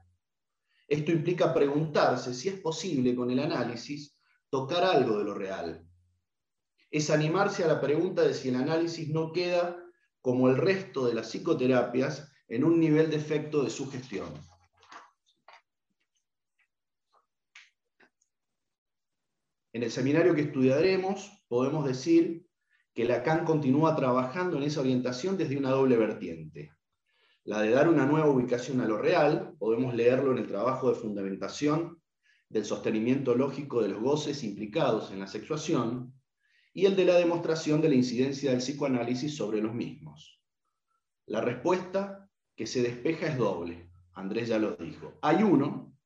Esto implica preguntarse si es posible con el análisis tocar algo de lo real. Es animarse a la pregunta de si el análisis no queda, como el resto de las psicoterapias, en un nivel de efecto de sugestión. En el seminario que estudiaremos, podemos decir que Lacan continúa trabajando en esa orientación desde una doble vertiente. La de dar una nueva ubicación a lo real, podemos leerlo en el trabajo de fundamentación del sostenimiento lógico de los goces implicados en la sexuación, y el de la demostración de la incidencia del psicoanálisis sobre los mismos. La respuesta que se despeja es doble. Andrés ya lo dijo. Hay uno,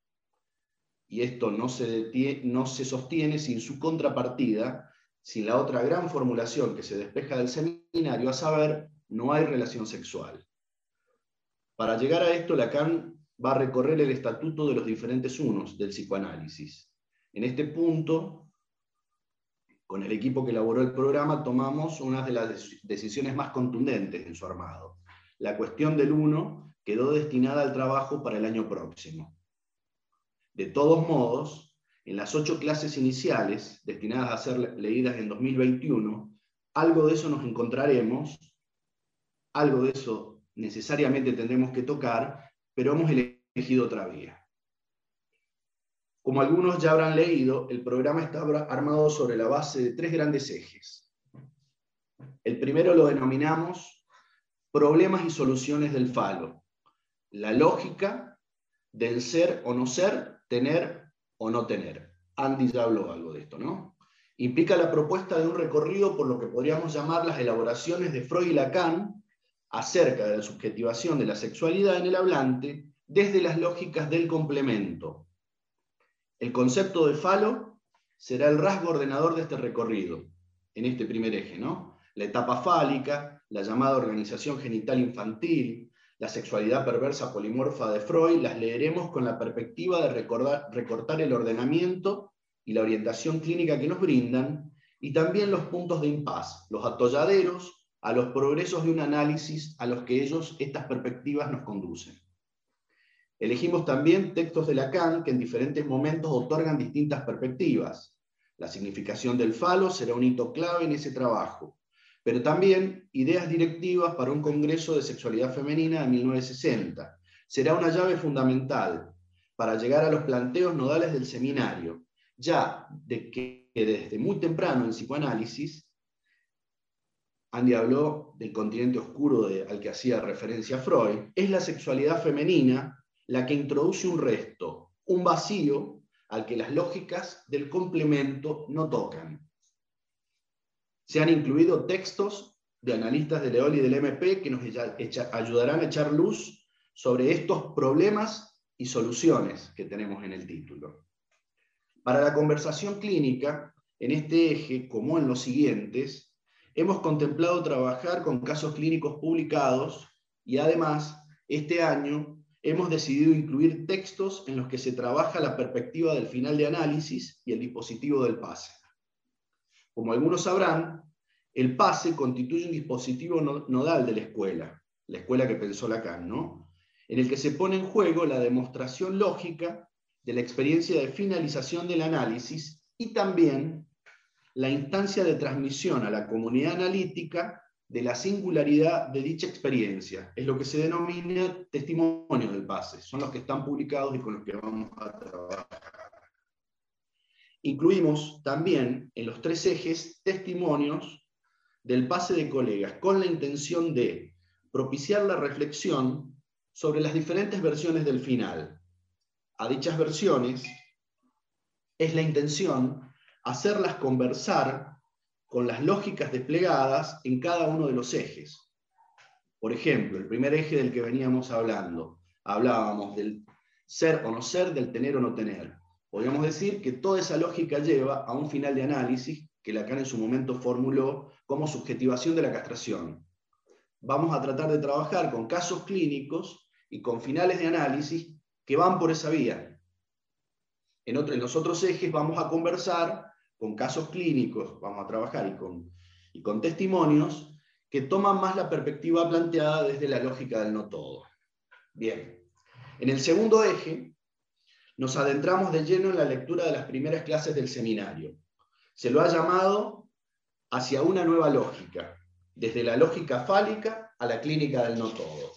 y esto no se, no se sostiene sin su contrapartida, sin la otra gran formulación que se despeja del seminario, a saber, no hay relación sexual. Para llegar a esto, Lacan va a recorrer el estatuto de los diferentes unos del psicoanálisis. En este punto, con el equipo que elaboró el programa, tomamos una de las decisiones más contundentes en su armado. La cuestión del uno quedó destinada al trabajo para el año próximo. De todos modos, en las ocho clases iniciales destinadas a ser leídas en 2021, algo de eso nos encontraremos, algo de eso necesariamente tendremos que tocar, pero hemos elegido otra vía. Como algunos ya habrán leído, el programa está armado sobre la base de tres grandes ejes. El primero lo denominamos problemas y soluciones del falo, la lógica del ser o no ser tener o no tener. Andy ya habló algo de esto, ¿no? Implica la propuesta de un recorrido por lo que podríamos llamar las elaboraciones de Freud y Lacan acerca de la subjetivación de la sexualidad en el hablante desde las lógicas del complemento. El concepto de falo será el rasgo ordenador de este recorrido, en este primer eje, ¿no? La etapa fálica, la llamada organización genital infantil, la sexualidad perversa polimorfa de Freud, las leeremos con la perspectiva de recortar el ordenamiento y la orientación clínica que nos brindan, y también los puntos de impas, los atolladeros a los progresos de un análisis a los que ellos, estas perspectivas, nos conducen. Elegimos también textos de Lacan que en diferentes momentos otorgan distintas perspectivas. La significación del falo será un hito clave en ese trabajo pero también ideas directivas para un Congreso de Sexualidad Femenina de 1960. Será una llave fundamental para llegar a los planteos nodales del seminario, ya de que desde muy temprano en psicoanálisis, Andy habló del continente oscuro al que hacía referencia Freud, es la sexualidad femenina la que introduce un resto, un vacío al que las lógicas del complemento no tocan. Se han incluido textos de analistas de Leol y del MP que nos ayudarán a echar luz sobre estos problemas y soluciones que tenemos en el título. Para la conversación clínica, en este eje, como en los siguientes, hemos contemplado trabajar con casos clínicos publicados y además, este año, hemos decidido incluir textos en los que se trabaja la perspectiva del final de análisis y el dispositivo del pase. Como algunos sabrán, el PASE constituye un dispositivo nodal de la escuela, la escuela que pensó Lacan, ¿no? en el que se pone en juego la demostración lógica de la experiencia de finalización del análisis y también la instancia de transmisión a la comunidad analítica de la singularidad de dicha experiencia. Es lo que se denomina testimonios del PASE. Son los que están publicados y con los que vamos a trabajar. incluimos también en los tres ejes testimonios del pase de colegas con la intención de propiciar la reflexión sobre las diferentes versiones del final. A dichas versiones es la intención hacerlas conversar con las lógicas desplegadas en cada uno de los ejes. Por ejemplo, el primer eje del que veníamos hablando, hablábamos del ser o no ser, del tener o no tener. Podríamos decir que toda esa lógica lleva a un final de análisis que Lacan en su momento formuló como subjetivación de la castración. Vamos a tratar de trabajar con casos clínicos y con finales de análisis que van por esa vía. En, en los otros ejes vamos a conversar con casos clínicos, vamos a trabajar y con, y con testimonios que toman más la perspectiva planteada desde la lógica del no todo. Bien, en el segundo eje nos adentramos de lleno en la lectura de las primeras clases del seminario. Se lo ha llamado hacia una nueva lógica, desde la lógica fálica a la clínica del no todo.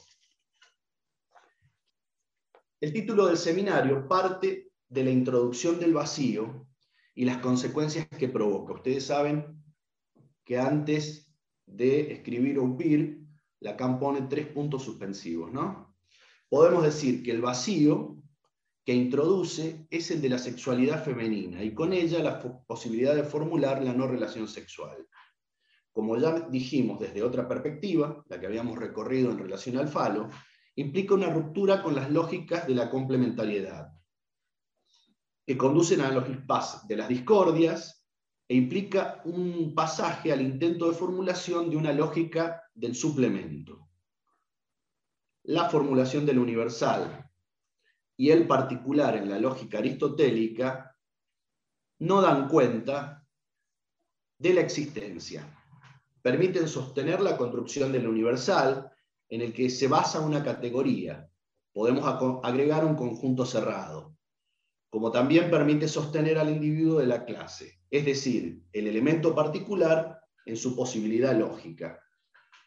El título del seminario parte de la introducción del vacío y las consecuencias que provoca. Ustedes saben que antes de escribir Upir, Lacan pone tres puntos suspensivos, ¿no? Podemos decir que el vacío que introduce es el de la sexualidad femenina y con ella la posibilidad de formular la no relación sexual. Como ya dijimos desde otra perspectiva, la que habíamos recorrido en relación al falo, implica una ruptura con las lógicas de la complementariedad, que conducen a los de las discordias e implica un pasaje al intento de formulación de una lógica del suplemento. La formulación del universal y el particular en la lógica aristotélica no dan cuenta de la existencia. Permiten sostener la construcción del universal en el que se basa una categoría. Podemos agregar un conjunto cerrado como también permite sostener al individuo de la clase, es decir, el elemento particular en su posibilidad lógica,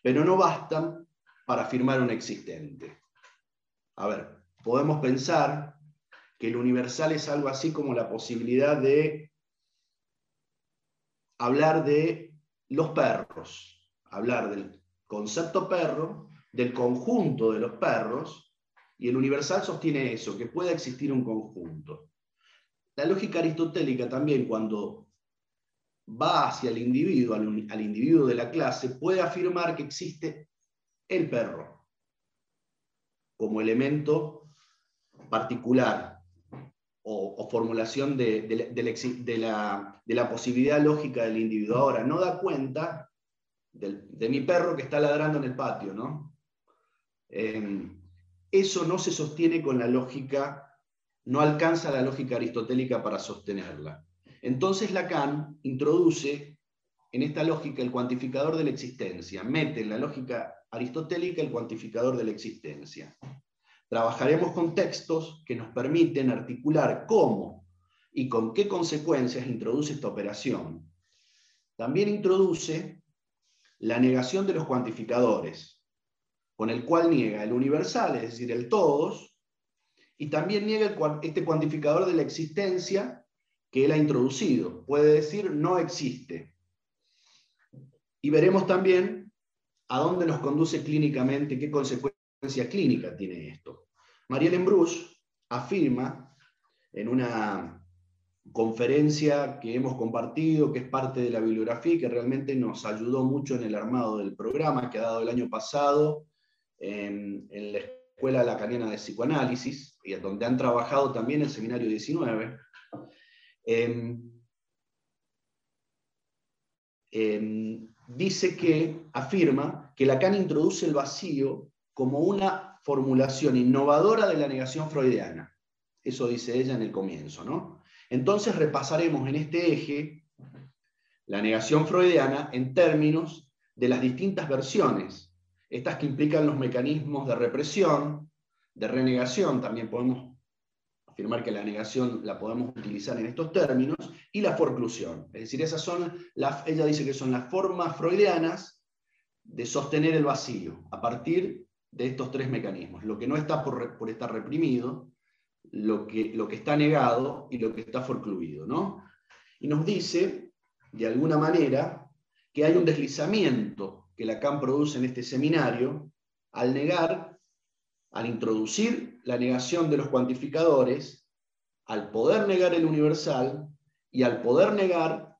pero no bastan para afirmar un existente. A ver, podemos pensar que el universal es algo así como la posibilidad de hablar de los perros, hablar del concepto perro, del conjunto de los perros, y el universal sostiene eso, que pueda existir un conjunto. La lógica aristotélica también, cuando va hacia el individuo, al, individuo de la clase, puede afirmar que existe el perro como elemento particular o, formulación de, la, posibilidad lógica del individuo. Ahora, no da cuenta de mi perro que está ladrando en el patio, ¿no? Eh, eso no se sostiene con la lógica no alcanza la lógica aristotélica para sostenerla. Entonces Lacan introduce en esta lógica el cuantificador de la existencia, mete en la lógica aristotélica el cuantificador de la existencia. Trabajaremos con textos que nos permiten articular cómo y con qué consecuencias introduce esta operación. También introduce la negación de los cuantificadores, con el cual niega el universal, es decir, el todos, y también niega este cuantificador de la existencia que él ha introducido. Puede decir no existe. Y veremos también a dónde nos conduce clínicamente, qué consecuencia clínica tiene esto. Marielle Bruce afirma en una conferencia que hemos compartido, que es parte de la bibliografía y que realmente nos ayudó mucho en el armado del programa que ha dado el año pasado en, en la Escuela Lacaniana de Psicoanálisis, y donde han trabajado también el Seminario 19, em, em, dice que, afirma que Lacan introduce el vacío como una formulación innovadora de la negación freudiana. Eso dice ella en el comienzo, ¿no? Entonces repasaremos en este eje la negación freudiana en términos de las distintas versiones estas que implican los mecanismos de represión, de renegación, también podemos afirmar que la negación la podemos utilizar en estos términos, y la forclusión. Es decir, esas son las, ella dice que son las formas freudianas de sostener el vacío a partir de estos tres mecanismos. Lo que no está por, estar reprimido, lo que, lo que está negado y lo que está forcluido. ¿no? y nos dice, de alguna manera, que hay un deslizamiento que Lacan produce en este seminario al negar, al introducir la negación de los cuantificadores, al poder negar el universal y al poder negar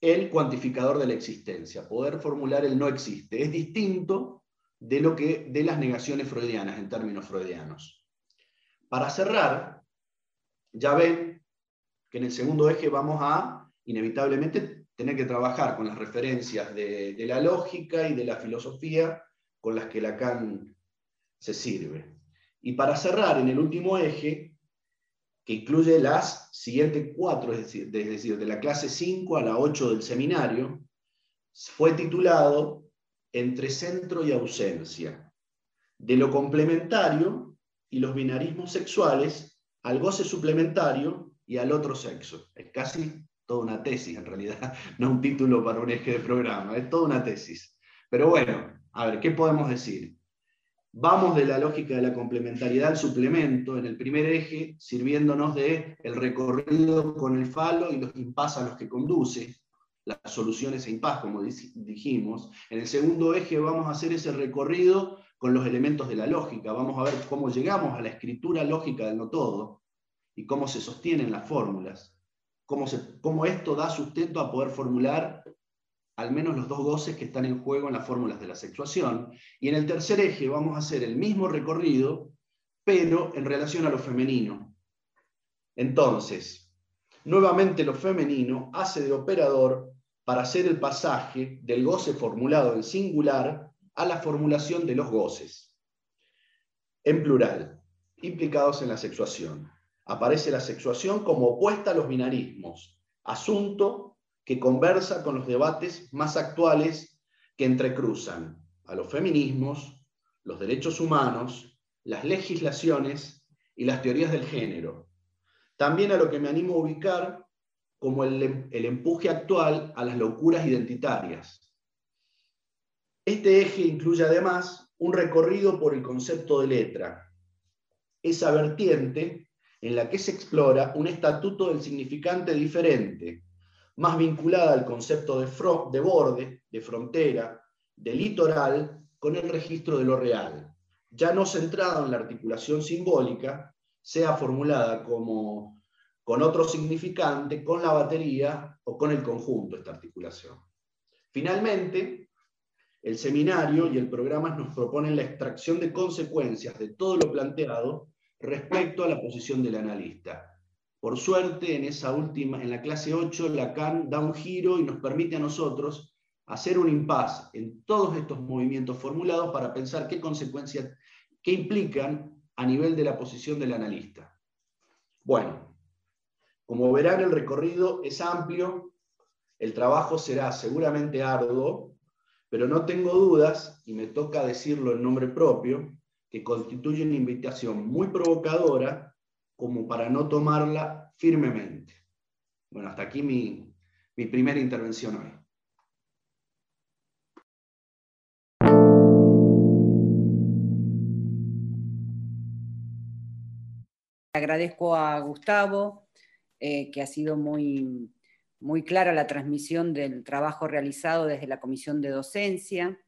el cuantificador de la existencia, poder formular el no existe. Es distinto de, lo que, de las negaciones freudianas en términos freudianos. Para cerrar, ya ven que en el segundo eje vamos a inevitablemente tener que trabajar con las referencias de, de la lógica y de la filosofía con las que Lacan se sirve. Y para cerrar, en el último eje, que incluye las siguientes cuatro, es decir, de, la clase 5 a la 8 del seminario, fue titulado Entre centro y ausencia, de lo complementario y los binarismos sexuales al goce suplementario y al otro sexo. Es casi toda una tesis en realidad, no un título para un eje de programa, es toda una tesis. Pero bueno, a ver, ¿qué podemos decir? Vamos de la lógica de la complementariedad al suplemento en el primer eje, sirviéndonos de el recorrido con el falo y los impas a los que conduce, las soluciones e impas, como dijimos. En el segundo eje vamos a hacer ese recorrido con los elementos de la lógica. Vamos a ver cómo llegamos a la escritura lógica del no todo y cómo se sostienen las fórmulas, cómo, se, cómo esto da sustento a poder formular al menos los dos goces que están en juego en las fórmulas de la sexuación. Y en el tercer eje vamos a hacer el mismo recorrido, pero en relación a lo femenino. Entonces, nuevamente lo femenino hace de operador para hacer el pasaje del goce formulado en singular a la formulación de los goces, en plural, implicados en la sexuación. Aparece la sexuación como opuesta a los binarismos, asunto que conversa con los debates más actuales que entrecruzan a los feminismos, los derechos humanos, las legislaciones y las teorías del género. También a lo que me animo a ubicar como el, el empuje actual a las locuras identitarias. Este eje incluye además un recorrido por el concepto de letra, esa vertiente en la que se explora un estatuto del significante diferente, más vinculada al concepto de, de borde, de frontera, de litoral, con el registro de lo real, ya no centrado en la articulación simbólica, sea formulada como con otro significante, con la batería o con el conjunto esta articulación. Finalmente, el seminario y el programa nos proponen la extracción de consecuencias de todo lo planteado respecto a la posición del analista, por suerte, en esa última, en la clase 8, Lacan da un giro y nos permite a nosotros hacer un impasse en todos estos movimientos formulados para pensar qué consecuencias, qué implican a nivel de la posición del analista. Bueno, como verán, el recorrido es amplio, el trabajo será seguramente arduo, pero no tengo dudas, y me toca decirlo en nombre propio, que constituye una invitación muy provocadora como para no tomarla firmemente. Bueno, hasta aquí mi, mi primera intervención hoy. Agradezco a Gustavo, eh, que ha sido muy, muy clara la transmisión del trabajo realizado desde la Comisión de Docencia.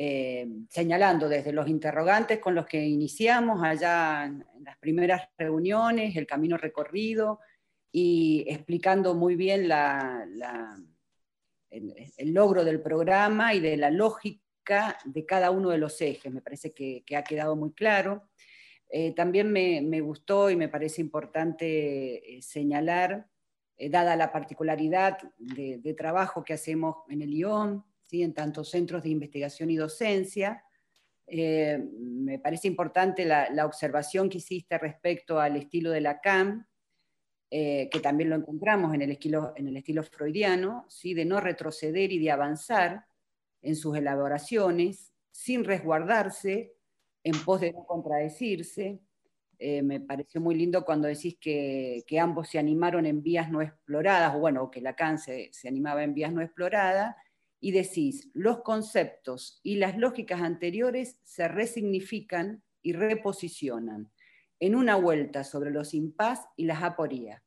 Eh, señalando desde los interrogantes con los que iniciamos allá en, las primeras reuniones, el camino recorrido y explicando muy bien el, logro del programa y de la lógica de cada uno de los ejes. Me parece que, ha quedado muy claro. Eh, también me, gustó y me parece importante eh, señalar, dada la particularidad de, trabajo que hacemos en el ION, en tantos centros de investigación y docencia. Eh, me parece importante la, observación que hiciste respecto al estilo de Lacan, eh, que también lo encontramos en el estilo, en el estilo freudiano, ¿sí? de no retroceder y de avanzar en sus elaboraciones sin resguardarse en pos de no contradecirse. Eh, me pareció muy lindo cuando decís que, ambos se animaron en vías no exploradas, o bueno, que Lacan se, se animaba en vías no exploradas, y decís, los conceptos y las lógicas anteriores se resignifican y reposicionan en una vuelta sobre los impas y las aporías.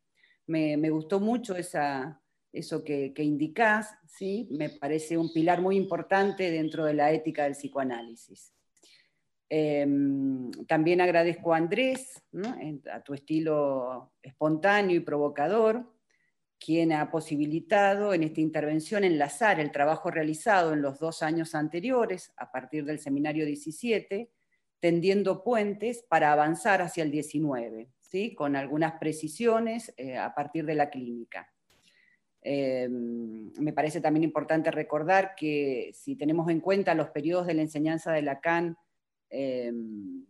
me, gustó mucho esa, eso que, que, indicás, ¿sí? me parece un pilar muy importante dentro de la ética del psicoanálisis. Em, también agradezco a Andrés, a tu estilo espontáneo y provocador, quien ha posibilitado en esta intervención enlazar el trabajo realizado en los dos años anteriores, a partir del seminario 17, tendiendo puentes para avanzar hacia el 19, ¿sí? con algunas precisiones eh, a partir de la clínica. Em, me parece también importante recordar que si tenemos en cuenta los periodos de la enseñanza de Lacan Em,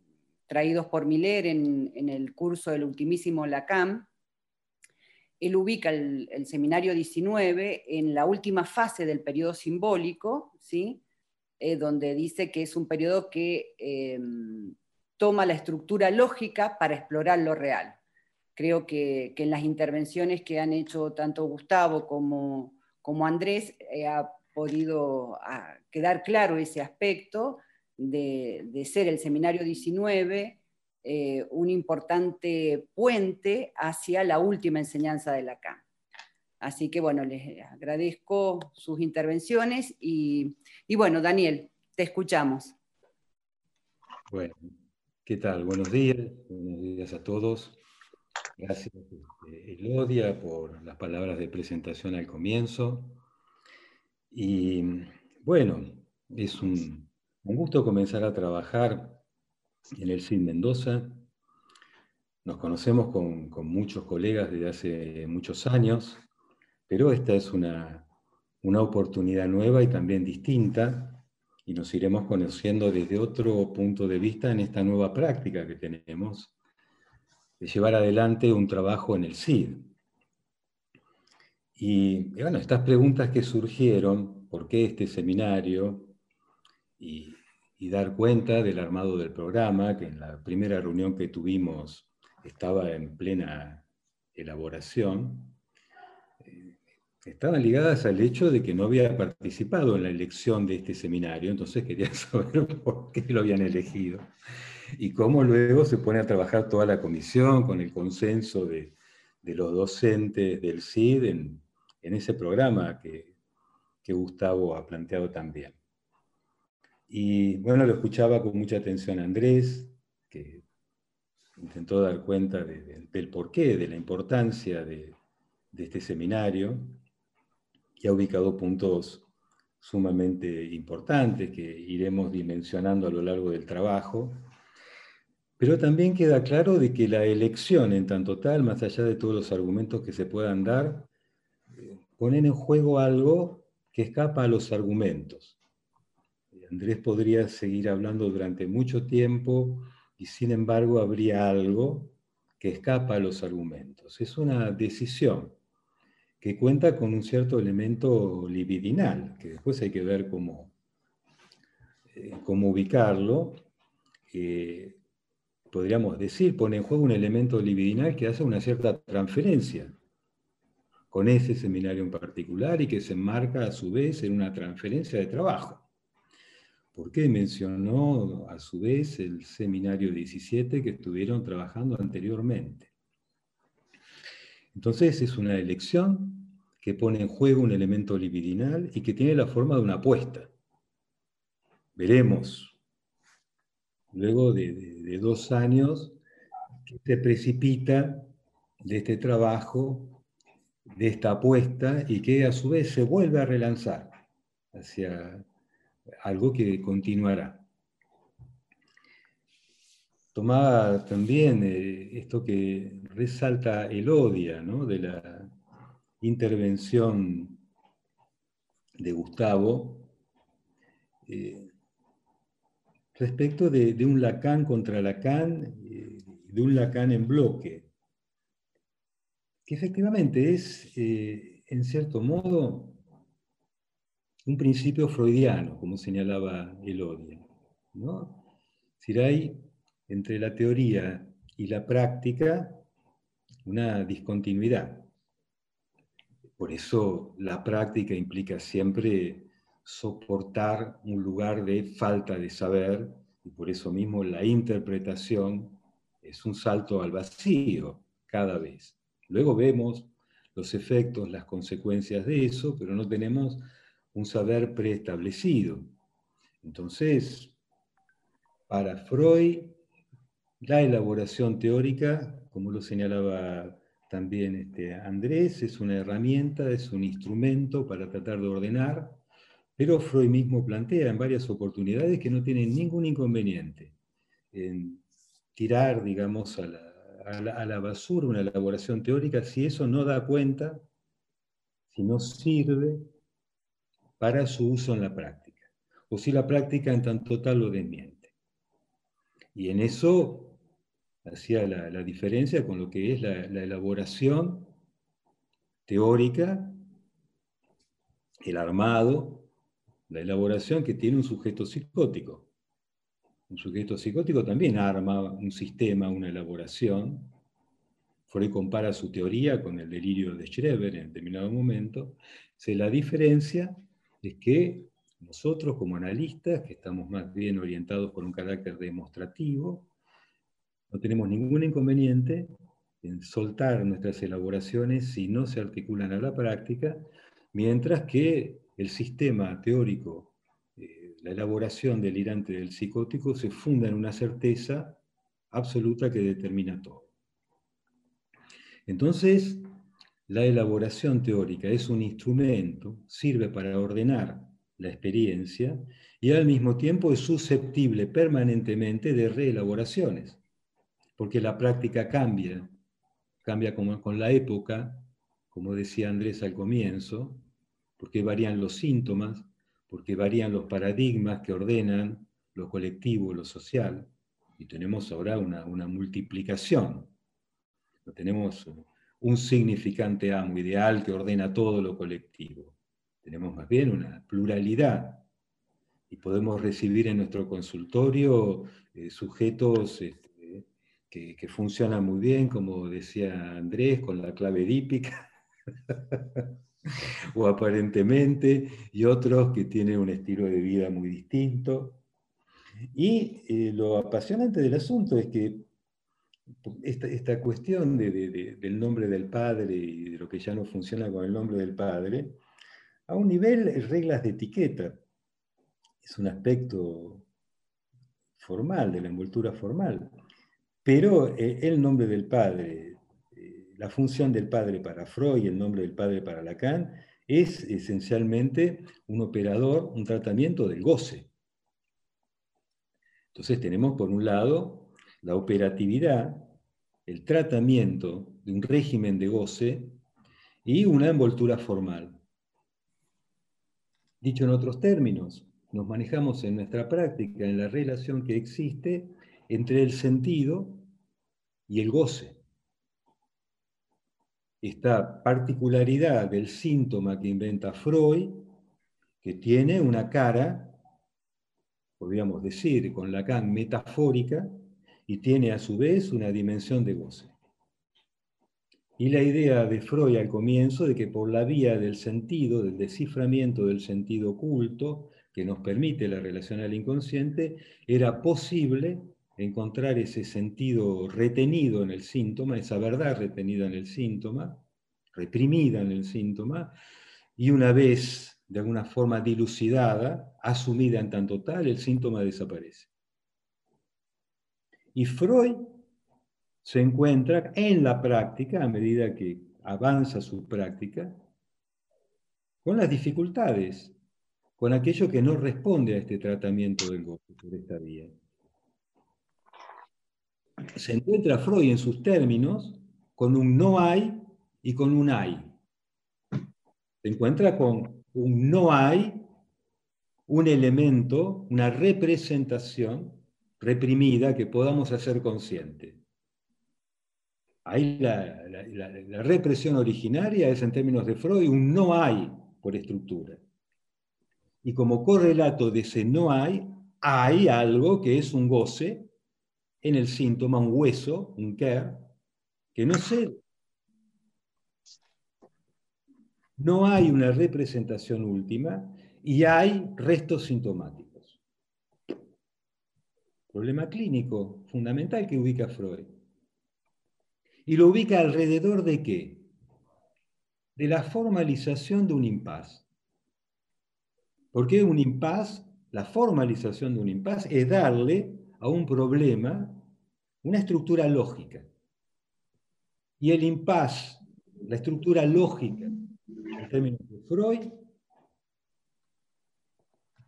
traídos por Miller en, el curso del ultimísimo Lacan, él ubica el, seminario 19 en la última fase del periodo simbólico, ¿sí? Eh, donde dice que es un periodo que em, toma la estructura lógica para explorar lo real. Creo que, en las intervenciones que han hecho tanto Gustavo como, como Andrés eh, ha podido ah, quedar claro ese aspecto de, ser el Seminario 19 eh, un importante puente hacia la última enseñanza de Lacan. Así que bueno, les agradezco sus intervenciones y, bueno, Daniel, te escuchamos. Bueno, ¿qué tal? Buenos días, buenos días a todos. Gracias, este, Elodia, por las palabras de presentación al comienzo. Y bueno, es un, un gusto comenzar a trabajar en el CID Mendoza. Nos conocemos con, muchos colegas desde hace muchos años, pero esta es una, oportunidad nueva y también distinta, y nos iremos conociendo desde otro punto de vista en esta nueva práctica que tenemos de llevar adelante un trabajo en el CID. Y, y bueno, estas preguntas que surgieron, ¿por qué este seminario? y, dar cuenta del armado del programa, que en la primera reunión que tuvimos estaba en plena elaboración, eh, estaban ligadas al hecho de que no había participado en la elección de este seminario, entonces quería saber por qué lo habían elegido y cómo luego se pone a trabajar toda la comisión con el consenso de, los docentes del CID en, ese programa que Gustavo ha planteado también. Y bueno, lo escuchaba con mucha atención Andrés, que intentó dar cuenta del porqué, de la importancia de, este seminario, y ha ubicado puntos sumamente importantes que iremos dimensionando a lo largo del trabajo. Pero también queda claro de que la elección en tanto tal, más allá de todos los argumentos que se puedan dar, eh, ponen en juego algo que escapa a los argumentos. Andrés podría seguir hablando durante mucho tiempo y sin embargo habría algo que escapa a los argumentos. Es una decisión que cuenta con un cierto elemento libidinal, que después hay que ver cómo, eh, cómo ubicarlo. Podríamos decir, pone en juego un elemento libidinal que hace una cierta transferencia con ese seminario en particular y que se enmarca a su vez en una transferencia de trabajo. ¿Por qué mencionó a su vez el seminario 17 que estuvieron trabajando anteriormente? Entonces es una elección que pone en juego un elemento libidinal y que tiene la forma de una apuesta. Veremos, luego de, dos años, que se precipita de este trabajo, de esta apuesta, y que a su vez se vuelve a relanzar hacia algo que continuará. Tomaba también eh, esto que resalta el odia de la intervención de Gustavo eh, respecto de, un Lacan contra Lacan, eh, de un Lacan en bloque, que efectivamente es, en cierto modo, un principio freudiano, como señalaba Elodia. ¿no? Es hay entre la teoría y la práctica una discontinuidad. Por eso la práctica implica siempre soportar un lugar de falta de saber y por eso mismo la interpretación es un salto al vacío cada vez. Luego vemos los efectos, las consecuencias de eso, pero no tenemos un saber preestablecido. Entonces, para Freud, la elaboración teórica, como lo señalaba también este Andrés, es una herramienta, es un instrumento para tratar de ordenar, pero Freud mismo plantea en varias oportunidades que no tiene ningún inconveniente en tirar, digamos, a la, a la basura una elaboración teórica si eso no da cuenta, si no sirve para su uso en la práctica, o si la práctica en tanto tal lo desmiente. Y en eso hacía la, diferencia con lo que es la, elaboración teórica, el armado, la elaboración que tiene un sujeto psicótico. Un sujeto psicótico también arma un sistema, una elaboración. Freud compara su teoría con el delirio de Schreber en determinado momento. Se la diferencia es que nosotros como analistas, que estamos más bien orientados por un carácter demostrativo, no tenemos ningún inconveniente en soltar nuestras elaboraciones si no se articulan a la práctica, mientras que el sistema teórico, eh, la elaboración delirante del psicótico, se funda en una certeza absoluta que determina todo. Entonces, la elaboración teórica es un instrumento, sirve para ordenar la experiencia y al mismo tiempo es susceptible permanentemente de reelaboraciones, porque la práctica cambia, cambia con la época, como decía Andrés al comienzo, porque varían los síntomas, porque varían los paradigmas que ordenan lo colectivo, lo social, y tenemos ahora una, una multiplicación. No tenemos un significante amo ideal que ordena todo lo colectivo. Tenemos más bien una pluralidad y podemos recibir en nuestro consultorio eh, sujetos este, que, funcionan muy bien, como decía Andrés, con la clave dípica, o aparentemente, y otros que tienen un estilo de vida muy distinto. Y eh, lo apasionante del asunto es que esta, cuestión del nombre del padre y de lo que ya no funciona con el nombre del padre, a un nivel reglas de etiqueta. Es un aspecto formal, de la envoltura formal. Pero eh, el nombre del padre, eh, la función del padre para Freud el nombre del padre para Lacan, es esencialmente un operador, un tratamiento del goce. Entonces tenemos por un lado la operatividad, el tratamiento de un régimen de goce y una envoltura formal. Dicho en otros términos, nos manejamos en nuestra práctica en la relación que existe entre el sentido y el goce. Esta particularidad del síntoma que inventa Freud, que tiene una cara, podríamos decir con Lacan, metafórica, y tiene a su vez una dimensión de goce. Y la idea de Freud al comienzo de que por la vía del sentido, del desciframiento del sentido oculto, que nos permite la relación al inconsciente, era posible encontrar ese sentido retenido en el síntoma, esa verdad retenida en el síntoma, reprimida en el síntoma, y una vez de alguna forma dilucidada, asumida en tanto tal, el síntoma desaparece. Y Freud se encuentra en la práctica, a medida que avanza su práctica, con las dificultades, con aquello que no responde a este tratamiento del gozo por esta vía. Se encuentra Freud en sus términos con un no hay y con un hay. Se encuentra con un no hay, un elemento, una representación reprimida que podamos hacer consciente. Ahí la, represión originaria es en términos de Freud un no hay por estructura. Y como correlato de ese no hay, hay algo que es un goce en el síntoma, un hueso, un care, que no sé. No hay una representación última y hay restos sintomáticos. Problema clínico fundamental que ubica Freud. ¿Y lo ubica alrededor de qué? de la formalización de un impas. ¿Por qué un impas? La formalización de un impas es darle a un problema una estructura lógica. Y el impas, la estructura lógica, en términos de Freud,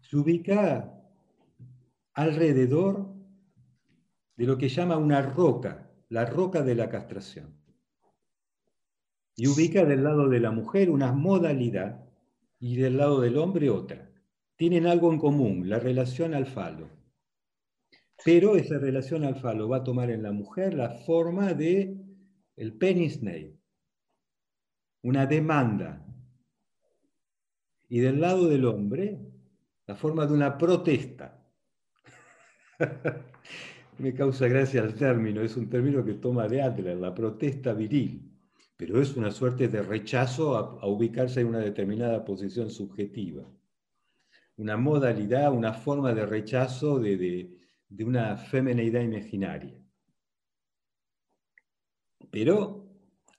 se ubica alrededor de lo que llama una roca, la roca de la castración. Y ubica del lado de la mujer una modalidad y del lado del hombre otra. Tienen algo en común, la relación al falo. Pero esa relación al falo va a tomar en la mujer la forma de el penis una demanda. Y del lado del hombre, la forma de una protesta. Me causa gracia el término, es un término que toma de Adler, la protesta viril, pero es una suerte de rechazo a, ubicarse en una determinada posición subjetiva. Una modalidad, una forma de rechazo de, de una femineidad imaginaria. Pero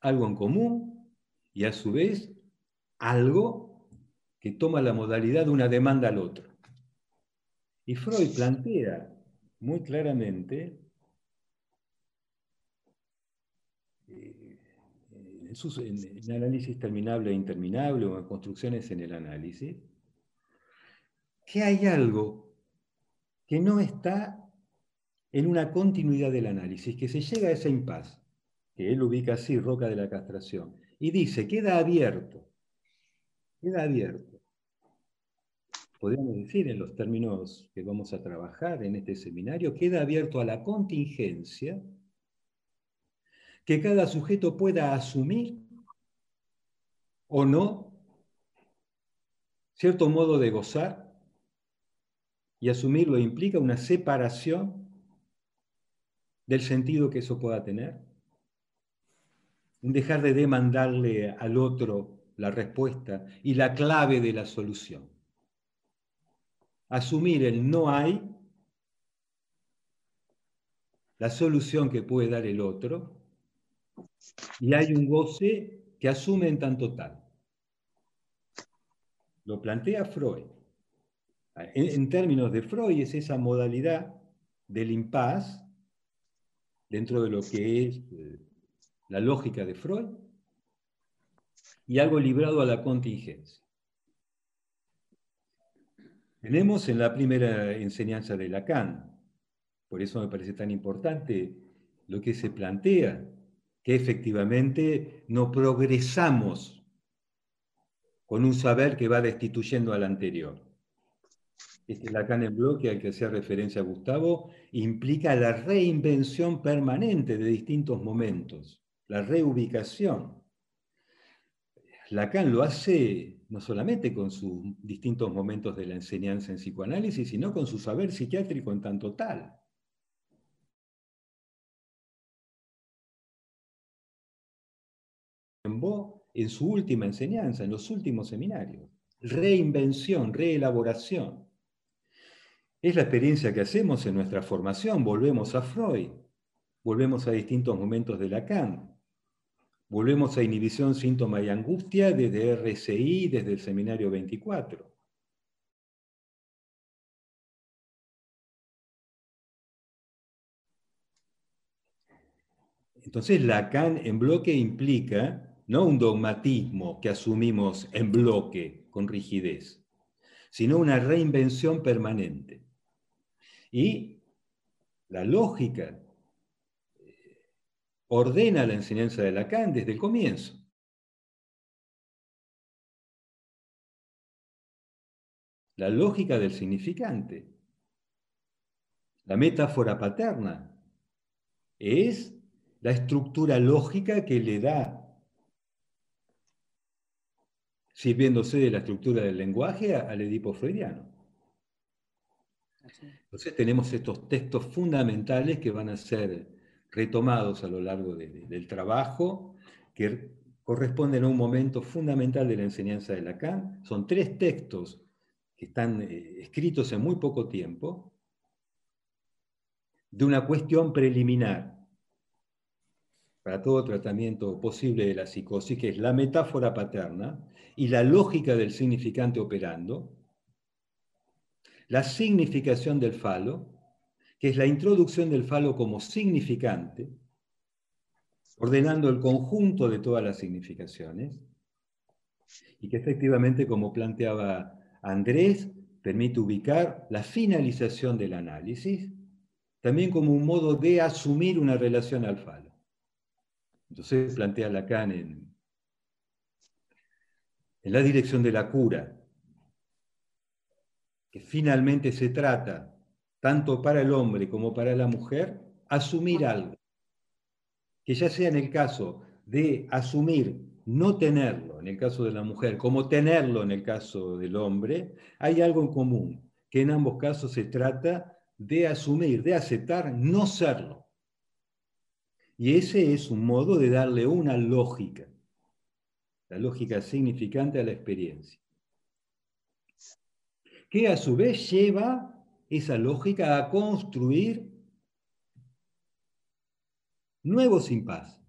algo en común y a su vez algo que toma la modalidad de una demanda al otro. Y Freud plantea muy claramente eh, en, análisis terminable e interminable o en construcciones en el análisis, que hay algo que no está en una continuidad del análisis, que se llega a ese impas, que él ubica así, roca de la castración, y dice, queda abierto, queda abierto podríamos decir en los términos que vamos a trabajar en este seminario, queda abierto a la contingencia que cada sujeto pueda asumir o no cierto modo de gozar y asumirlo implica una separación del sentido que eso pueda tener, un dejar de demandarle al otro la respuesta y la clave de la solución asumir el no hay, la solución que puede dar el otro, y hay un goce que asume en tanto tal. Lo plantea Freud. En, términos de Freud es esa modalidad del impas dentro de lo que es eh, la lógica de Freud y algo librado a la contingencia. Tenemos en la primera enseñanza de Lacan, por eso me parece tan importante lo que se plantea, que efectivamente no progresamos con un saber que va destituyendo al anterior. Este Lacan en bloque al que hacía referencia Gustavo implica la reinvención permanente de distintos momentos, la reubicación. Lacan lo hace no solamente con sus distintos momentos de la enseñanza en psicoanálisis, sino con su saber psiquiátrico en tanto tal. En su última enseñanza, en los últimos seminarios. Reinvención, reelaboración. Es la experiencia que hacemos en nuestra formación. Volvemos a Freud, volvemos a distintos momentos de Lacan, Volvemos a inhibición, síntoma y angustia desde RCI, desde el seminario 24. Entonces Lacan en bloque implica no un dogmatismo que asumimos en bloque con rigidez, sino una reinvención permanente. Y la lógica ordena la enseñanza de Lacan desde el comienzo. La lógica del significante. La metáfora paterna es la estructura lógica que le da, sirviéndose de la estructura del lenguaje, al Edipo freudiano. Entonces tenemos estos textos fundamentales que van a ser retomados a lo largo del trabajo, que corresponden a un momento fundamental de la enseñanza de Lacan. Son tres textos que están eh, escritos en muy poco tiempo, de una cuestión preliminar. para todo tratamiento posible de la psicosis, que es la metáfora paterna y la lógica del significante operando, la significación del falo, que es la introducción del falo como significante, ordenando el conjunto de todas las significaciones, y que efectivamente, como planteaba Andrés, permite ubicar la finalización del análisis, también como un modo de asumir una relación al falo. Entonces plantea Lacan en, en la dirección de la cura, que finalmente se trata, tanto para el hombre como para la mujer, asumir algo. Que ya sea en el caso de asumir no tenerlo, en el caso de la mujer, como tenerlo en el caso del hombre, hay algo en común, que en ambos casos se trata de asumir, de aceptar no serlo. Y ese es un modo de darle una lógica, la lógica significante a la experiencia que a su vez lleva esa lógica a construir nuevos impas.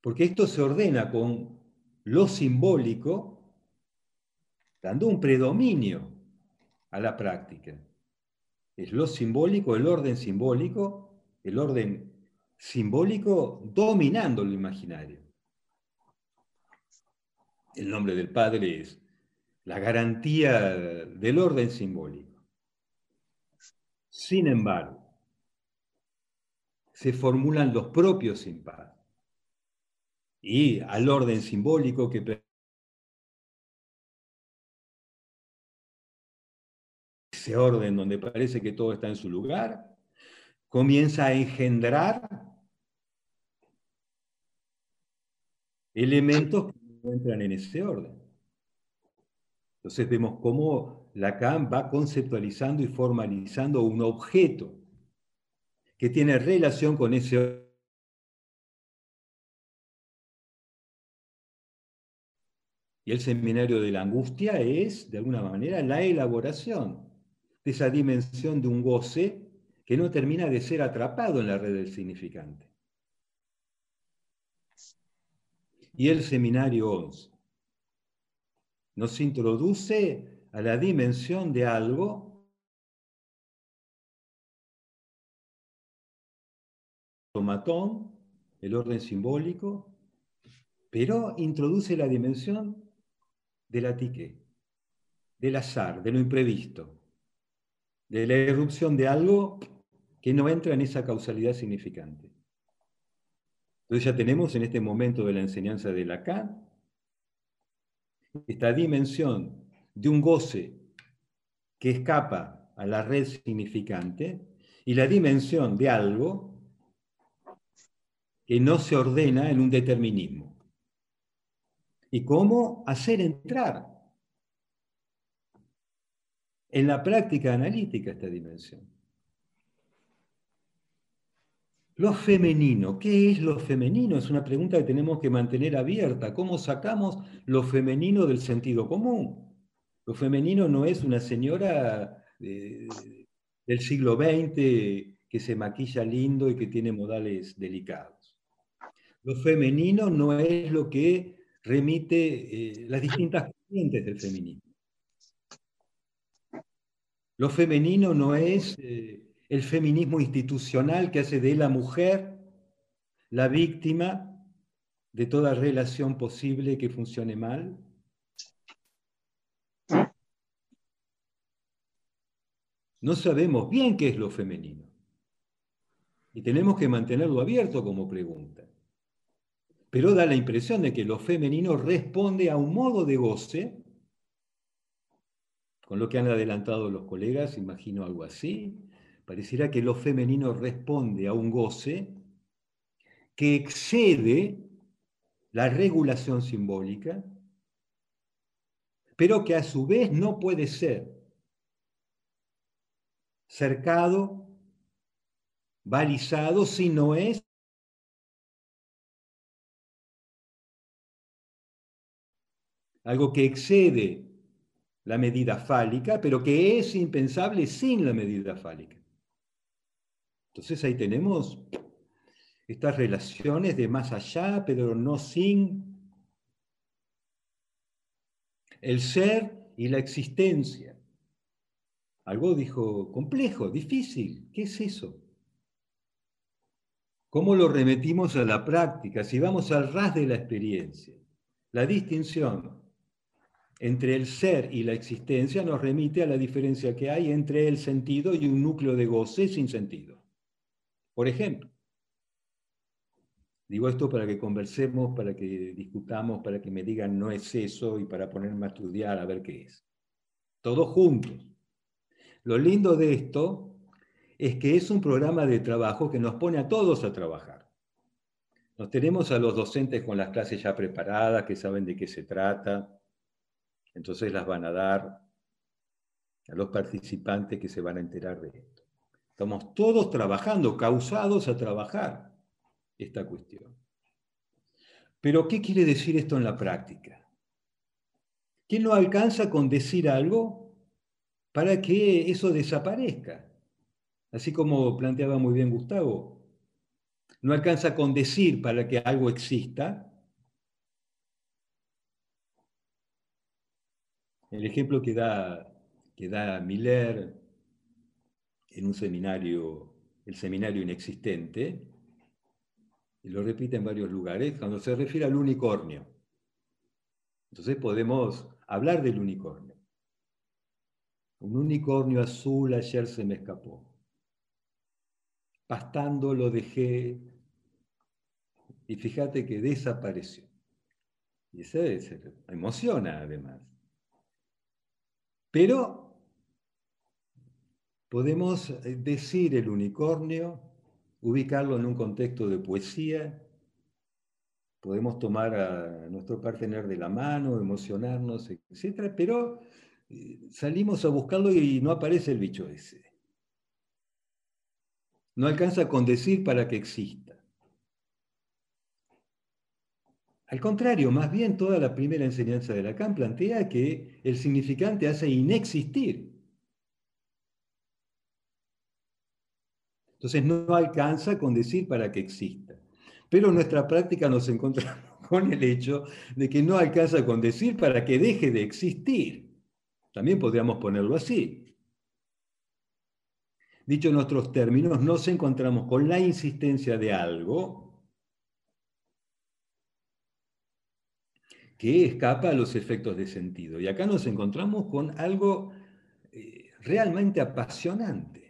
Porque esto se ordena con lo simbólico, dando un predominio a la práctica. Es lo simbólico, el orden simbólico, el orden simbólico dominando lo imaginario. El nombre del Padre es la garantía del orden simbólico. Sin embargo, se formulan los propios impares y al orden simbólico que ese orden donde parece que todo está en su lugar, comienza a engendrar elementos que no entran en ese orden. Entonces vemos cómo Lacan va conceptualizando y formalizando un objeto que tiene relación con ese Y el seminario de la angustia es, de alguna manera, la elaboración de esa dimensión de un goce que no termina de ser atrapado en la red del significante. Y el seminario 11 nos introduce a la dimensión de algo tomatón, el orden simbólico, pero introduce la dimensión de la tique, del azar, de lo imprevisto, de la irrupción de algo que no entra en esa causalidad significante. Entonces ya tenemos en este momento de la enseñanza de Lacan esta dimensión de un goce que escapa a la red significante y la dimensión de algo que no se ordena en un determinismo. Y cómo hacer entrar en la práctica analítica esta dimensión. Lo femenino, ¿qué es lo femenino? Es una pregunta que tenemos que mantener abierta. ¿Cómo sacamos lo femenino del sentido común? Lo femenino no es una señora del siglo XX que se maquilla lindo y que tiene modales delicados. Lo femenino no es lo que remite eh, las distintas corrientes del feminismo. Lo femenino no es eh, el feminismo institucional que hace de la mujer la víctima de toda relación posible que funcione mal? No sabemos bien qué es lo femenino. Y tenemos que mantenerlo abierto como pregunta. Pero da la impresión de que lo femenino responde a un modo de goce, con lo que han adelantado los colegas, imagino algo así, Pareciera que lo femenino responde a un goce que excede la regulación simbólica, pero que a su vez no puede ser cercado, balizado, si no es algo que excede la medida fálica, pero que es impensable sin la medida fálica. Entonces ahí tenemos estas relaciones de más allá, pero no sin el ser y la existencia. Algo dijo complejo, difícil. ¿Qué es eso? ¿Cómo lo remetimos a la práctica? Si vamos al ras de la experiencia, la distinción entre el ser y la existencia nos remite a la diferencia que hay entre el sentido y un núcleo de goce sin sentido. Por ejemplo, digo esto para que conversemos, para que discutamos, para que me digan no es eso y para ponerme a estudiar a ver qué es. Todos juntos. Lo lindo de esto es que es un programa de trabajo que nos pone a todos a trabajar. Nos tenemos a los docentes con las clases ya preparadas, que saben de qué se trata, entonces las van a dar a los participantes que se van a enterar de esto. Estamos todos trabajando, causados a trabajar esta cuestión. Pero, ¿qué quiere decir esto en la práctica? ¿Qué no alcanza con decir algo para que eso desaparezca? Así como planteaba muy bien Gustavo, no alcanza con decir para que algo exista, El ejemplo que da, que da Miller en un seminario, el seminario inexistente, y lo repite en varios lugares, cuando se refiere al unicornio. Entonces podemos hablar del unicornio. Un unicornio azul ayer se me escapó. Pastando lo dejé y fíjate que desapareció. Y eso emociona además. Pero podemos eh, decir el unicornio, ubicarlo en un contexto de poesía, podemos tomar a nuestro partener de la mano, emocionarnos, etc. Pero eh, salimos a buscarlo y no aparece el bicho ese. No alcanza con decir para que exista. Al contrario, más bien toda la primera enseñanza de Lacan plantea que el significante hace inexistir. Entonces no alcanza con decir para que exista. Pero en nuestra práctica nos encontramos con el hecho de que no alcanza con decir para que deje de existir. También podríamos ponerlo así. Dicho en otros términos, nos encontramos con la insistencia de algo que escapa a los efectos de sentido. Y acá nos encontramos con algo eh, realmente apasionante.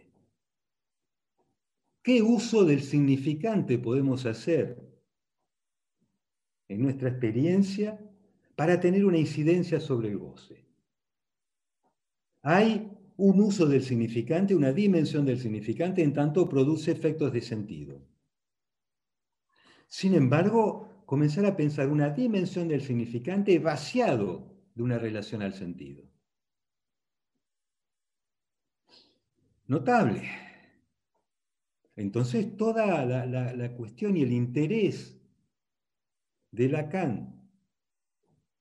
¿Qué uso del significante podemos hacer en nuestra experiencia para tener una incidencia sobre el goce? Hay un uso del significante, una dimensión del significante, en tanto produce efectos de sentido. Sin embargo, comenzar a pensar una dimensión del significante vaciado de una relación al sentido. Notable. Entonces, toda la, cuestión y el interés de Lacan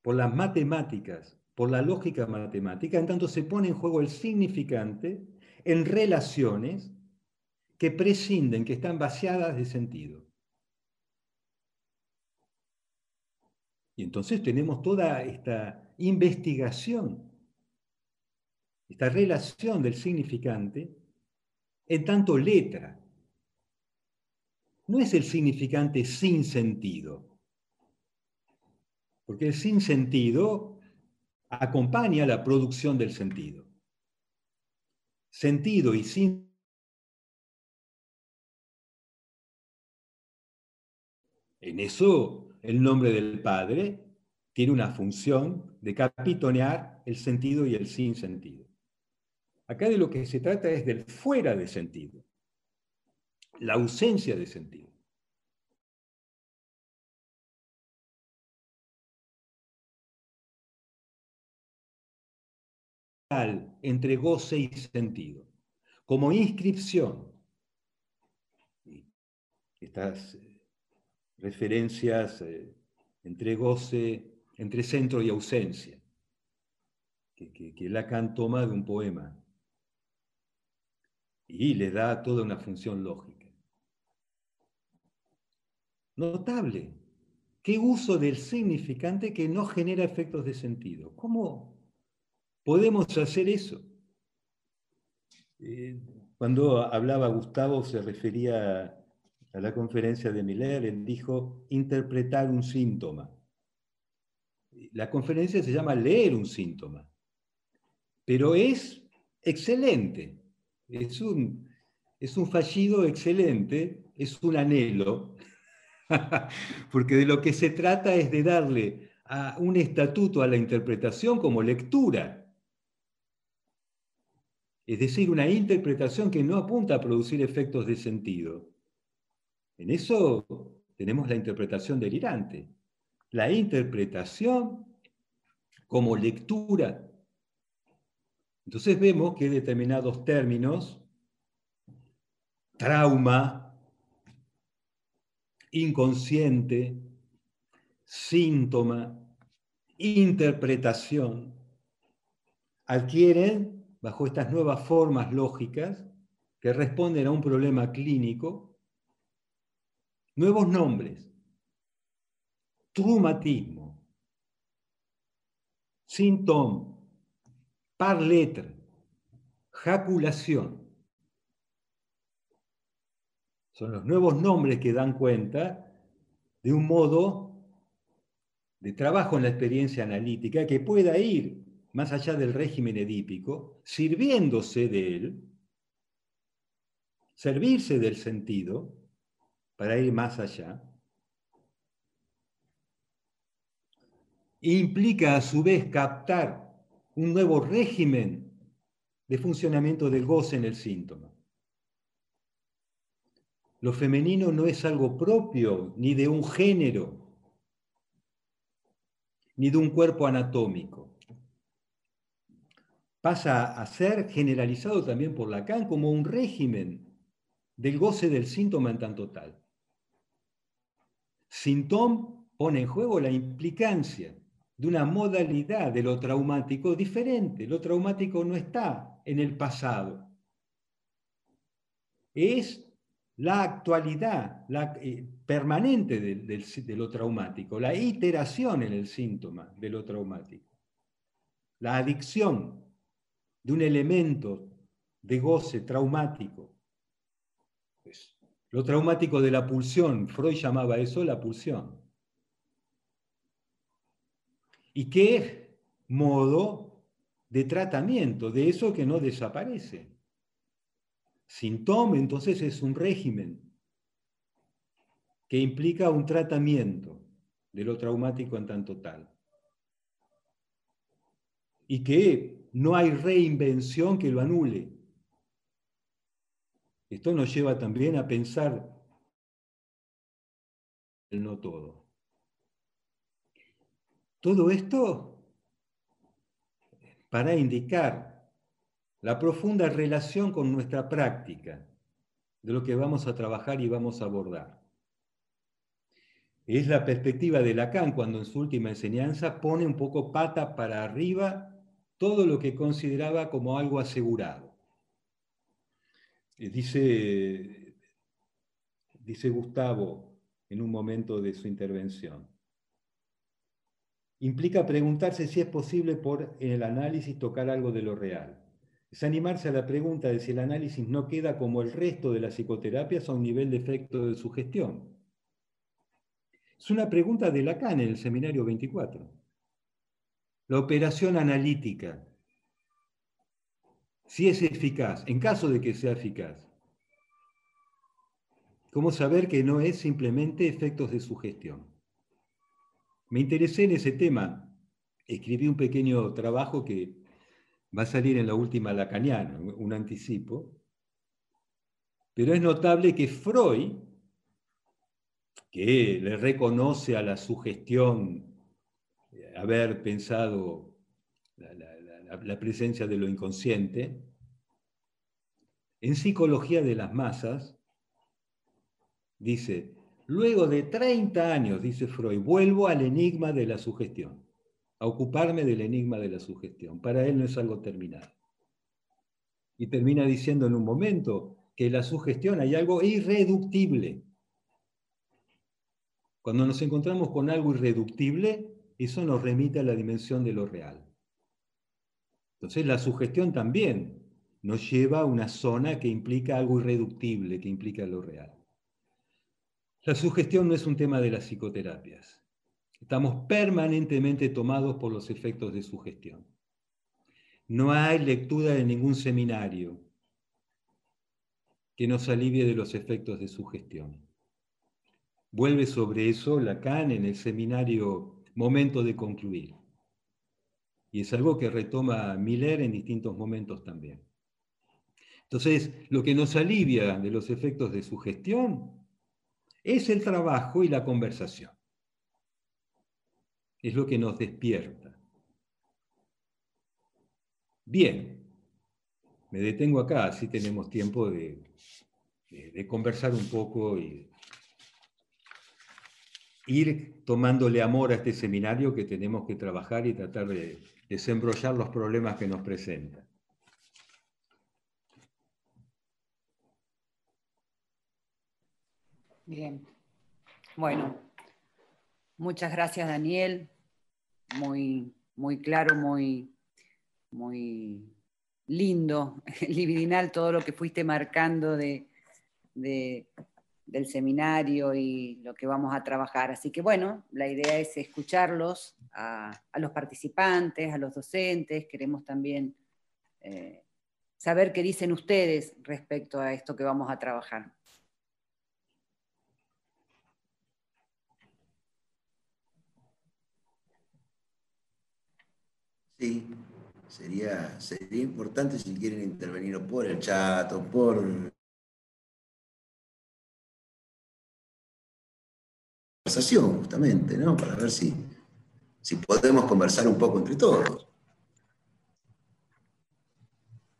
por las matemáticas, por la lógica matemática, en tanto se pone en juego el significante en relaciones que prescinden, que están vaciadas de sentido. Y entonces tenemos toda esta investigación, esta relación del significante en tanto letra. No es el significante sin sentido, porque el sin sentido acompaña la producción del sentido. Sentido y sin En eso el nombre del Padre tiene una función de capitonear el sentido y el sin sentido. Acá de lo que se trata es del fuera de sentido, la ausencia de sentido. entre goce y sentido, como inscripción. Estas referencias eh, entre goce, entre centro y ausencia, que, que, Lacan toma de un poema y le da toda una función lógica. Notable. ¿Qué uso del significante que no genera efectos de sentido? ¿Cómo podemos hacer eso? Eh, cuando hablaba Gustavo se refería a la conferencia de Miller, él dijo interpretar un síntoma. La conferencia se llama leer un síntoma, pero es excelente, es un, es un fallido excelente, es un anhelo, porque de lo que se trata es de darle un estatuto a la interpretación como lectura es decir, una interpretación que no apunta a producir efectos de sentido. En eso tenemos la interpretación delirante. La interpretación como lectura. Entonces vemos que determinados términos, trauma, inconsciente, síntoma, interpretación, adquieren bajo estas nuevas formas lógicas que responden a un problema clínico, nuevos nombres, traumatismo, síntoma, par letra, jaculación. Son los nuevos nombres que dan cuenta de un modo de trabajo en la experiencia analítica que pueda ir más allá del régimen edípico, sirviéndose de él, servirse del sentido para ir más allá, implica a su vez captar un nuevo régimen de funcionamiento del goce en el síntoma. Lo femenino no es algo propio ni de un género, ni de un cuerpo anatómico pasa a ser generalizado también por Lacan como un régimen del goce del síntoma en tanto tal. Sintóm pone en juego la implicancia de una modalidad de lo traumático diferente. Lo traumático no está en el pasado. Es la actualidad la, eh, permanente de lo traumático, la iteración en el síntoma de lo traumático, la adicción de un elemento de goce traumático. Pues, lo traumático de la pulsión, Freud llamaba eso la pulsión. ¿Y qué modo de tratamiento de eso que no desaparece? Síntoma, entonces, es un régimen que implica un tratamiento de lo traumático en tanto tal. Y que no hay reinvención que lo anule. Esto nos lleva también a pensar el no todo. Todo esto para indicar la profunda relación con nuestra práctica de lo que vamos a trabajar y vamos a abordar. Es la perspectiva de Lacan cuando en su última enseñanza pone un poco pata para arriba todo lo que consideraba como algo asegurado. Eh, dice, dice Gustavo en un momento de su intervención. Implica preguntarse si es posible por en el análisis tocar algo de lo real. Es animarse a la pregunta de si el análisis no queda como el resto de las psicoterapias a un nivel de efecto de sugestión. Es una pregunta de Lacan en el seminario 24. La operación analítica, si es eficaz, en caso de que sea eficaz. ¿Cómo saber que no es simplemente efectos de sugestión? Me interesé en ese tema. Escribí un pequeño trabajo que va a salir en la última lacaniana, un anticipo. Pero es notable que Freud, que le reconoce a la sugestión haber pensado la, presencia de lo inconsciente, en psicología de las masas, dice, luego de 30 años, dice Freud, vuelvo al enigma de la sugestión, a ocuparme del enigma de la sugestión. Para él no es algo terminado. Y termina diciendo en un momento que la sugestión hay algo irreductible. Cuando nos encontramos con algo irreductible, eso nos remite a la dimensión de lo real. Entonces la sugestión también nos lleva a una zona que implica algo irreductible, que implica lo real. La sugestión no es un tema de las psicoterapias. Estamos permanentemente tomados por los efectos de sugestión. No hay lectura de ningún seminario que nos alivie de los efectos de sugestión. Vuelve sobre eso Lacan en el seminario Momento de concluir. Y es algo que retoma Miller en distintos momentos también. Entonces, lo que nos alivia de los efectos de sugestión es el trabajo y la conversación. Es lo que nos despierta. Bien, me detengo acá, así tenemos tiempo de, de conversar un poco y ir tomándole amor a este seminario que tenemos que trabajar y tratar de desembrollar los problemas que nos presentan. Bien. Bueno, muchas gracias Daniel. Muy, muy claro, muy, muy lindo, libidinal todo lo que fuiste marcando de, del seminario y lo que vamos a trabajar. Así que bueno, la idea es escucharlos a, los participantes, a los docentes. Queremos también eh, saber qué dicen ustedes respecto a esto que vamos a trabajar. Sí, sería, sería importante si quieren intervenir por el chat o por conversación, justamente, ¿no? Para ver si, si podemos conversar un poco entre todos.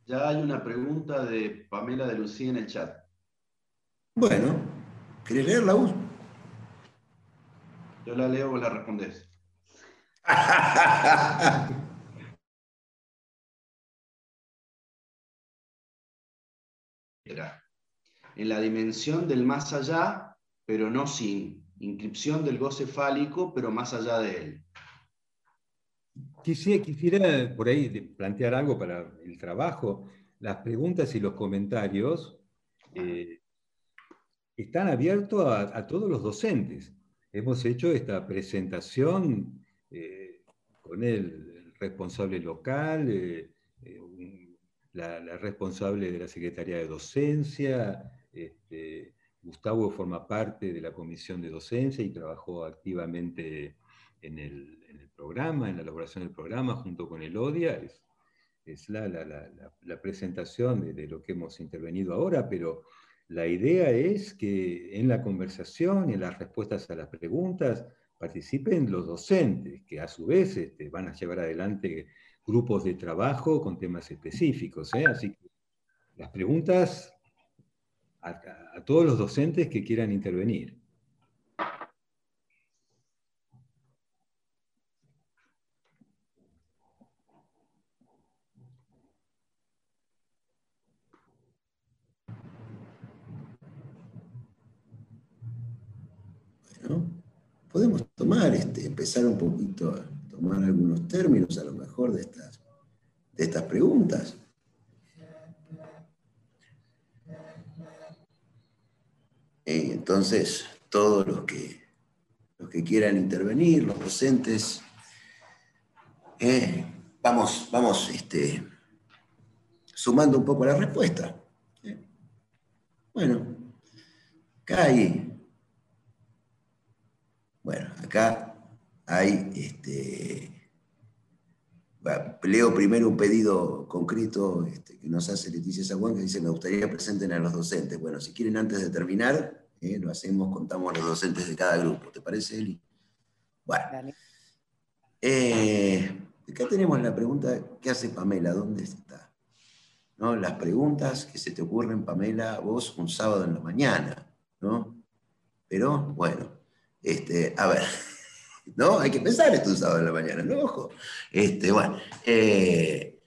Ya hay una pregunta de Pamela de Lucía en el chat. Bueno, ¿querés leerla vos? Yo la leo o la respondés. en la dimensión del más allá, pero no sin. Inscripción del goce fálico, pero más allá de él. Quisiera, quisiera por ahí plantear algo para el trabajo. Las preguntas y los comentarios eh, están abiertos a, todos los docentes. Hemos hecho esta presentación eh, con el responsable local, eh, la, responsable de la Secretaría de Docencia. Este, Gustavo forma parte de la comisión de docencia y trabajó activamente en el, programa, en la elaboración del programa, junto con el ODIA. Es, la, presentación de, lo que hemos intervenido ahora, pero la idea es que en la conversación y en las respuestas a las preguntas participen los docentes, que a su vez este, van a llevar adelante grupos de trabajo con temas específicos. ¿eh? Así que las preguntas a, todos los docentes que quieran intervenir. Bueno, podemos tomar, este, empezar un poquito tomar algunos términos a lo mejor de estas, de estas preguntas. Entonces, todos los que, los que quieran intervenir, los docentes, eh, vamos, vamos este, sumando un poco la respuesta. Eh, bueno, acá hay, bueno, acá hay, este, leo primero un pedido concreto este, que nos hace Leticia Zaguán, que dice, me gustaría que presenten a los docentes. Bueno, si quieren antes de terminar, eh, lo hacemos, contamos los docentes de cada grupo. ¿Te parece, Eli? Bueno. Eh, acá tenemos la pregunta, ¿qué hace Pamela? ¿Dónde está? ¿No? Las preguntas que se te ocurren, Pamela, vos un sábado en la mañana, ¿no? Pero, bueno, este, a ver, ¿no? Hay que pensar esto un sábado en la mañana, ¿no? Ojo. Este, bueno, eh,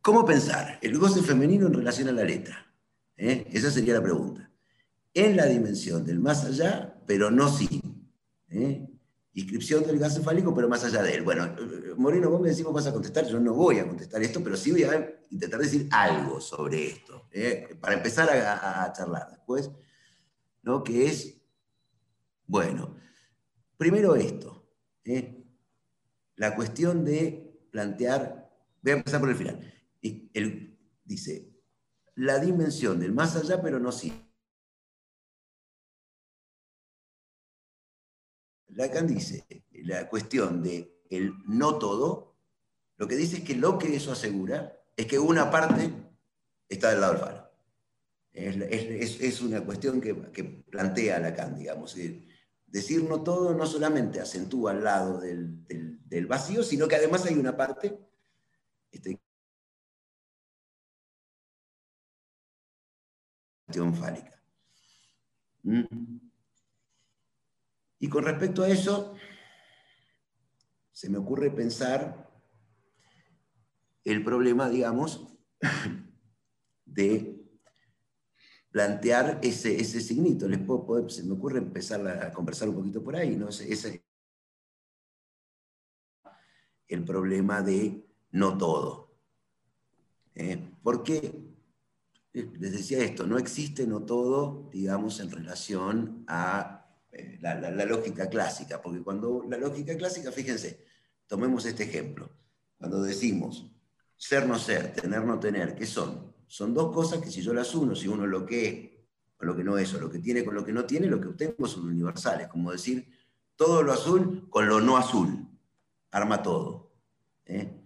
¿cómo pensar el goce femenino en relación a la letra? Esa sería la pregunta en la dimensión del más allá pero no sin. ¿eh? Inscripción del gas cefálico, pero más allá de él. Bueno, Moreno, vos me decís, vos vas a contestar, yo no voy a contestar esto, pero sí voy a intentar decir algo sobre esto, ¿eh? para empezar a, charlar después, ¿no? Que es, bueno, primero esto, ¿eh? la cuestión de plantear, voy a empezar por el final, dice, la dimensión del más allá, pero no sí. Lacan dice, la cuestión de el no todo, lo que dice es que lo que eso asegura es que una parte está del lado del faro. Es, una cuestión que, plantea Lacan, digamos. Decir no todo no solamente acentúa al lado del, vacío, sino que además hay una parte este. ¿Mm? Y con respecto a eso, se me ocurre pensar el problema, digamos, de plantear ese, ese signito. Les puedo, se me ocurre empezar a conversar un poquito por ahí, ¿no? Ese, el problema de no todo. ¿Eh? Porque, les decía esto, no existe no todo, digamos, en relación a eh, la, lógica clásica, porque cuando la lógica clásica, fíjense, tomemos este ejemplo, cuando decimos ser no ser, tener no tener, ¿qué son? Son dos cosas que si yo las uno, si uno lo que es con lo que no es, o lo que tiene con lo que no tiene, lo que obtengo son universales, como decir todo lo azul con lo no azul, arma todo. ¿eh?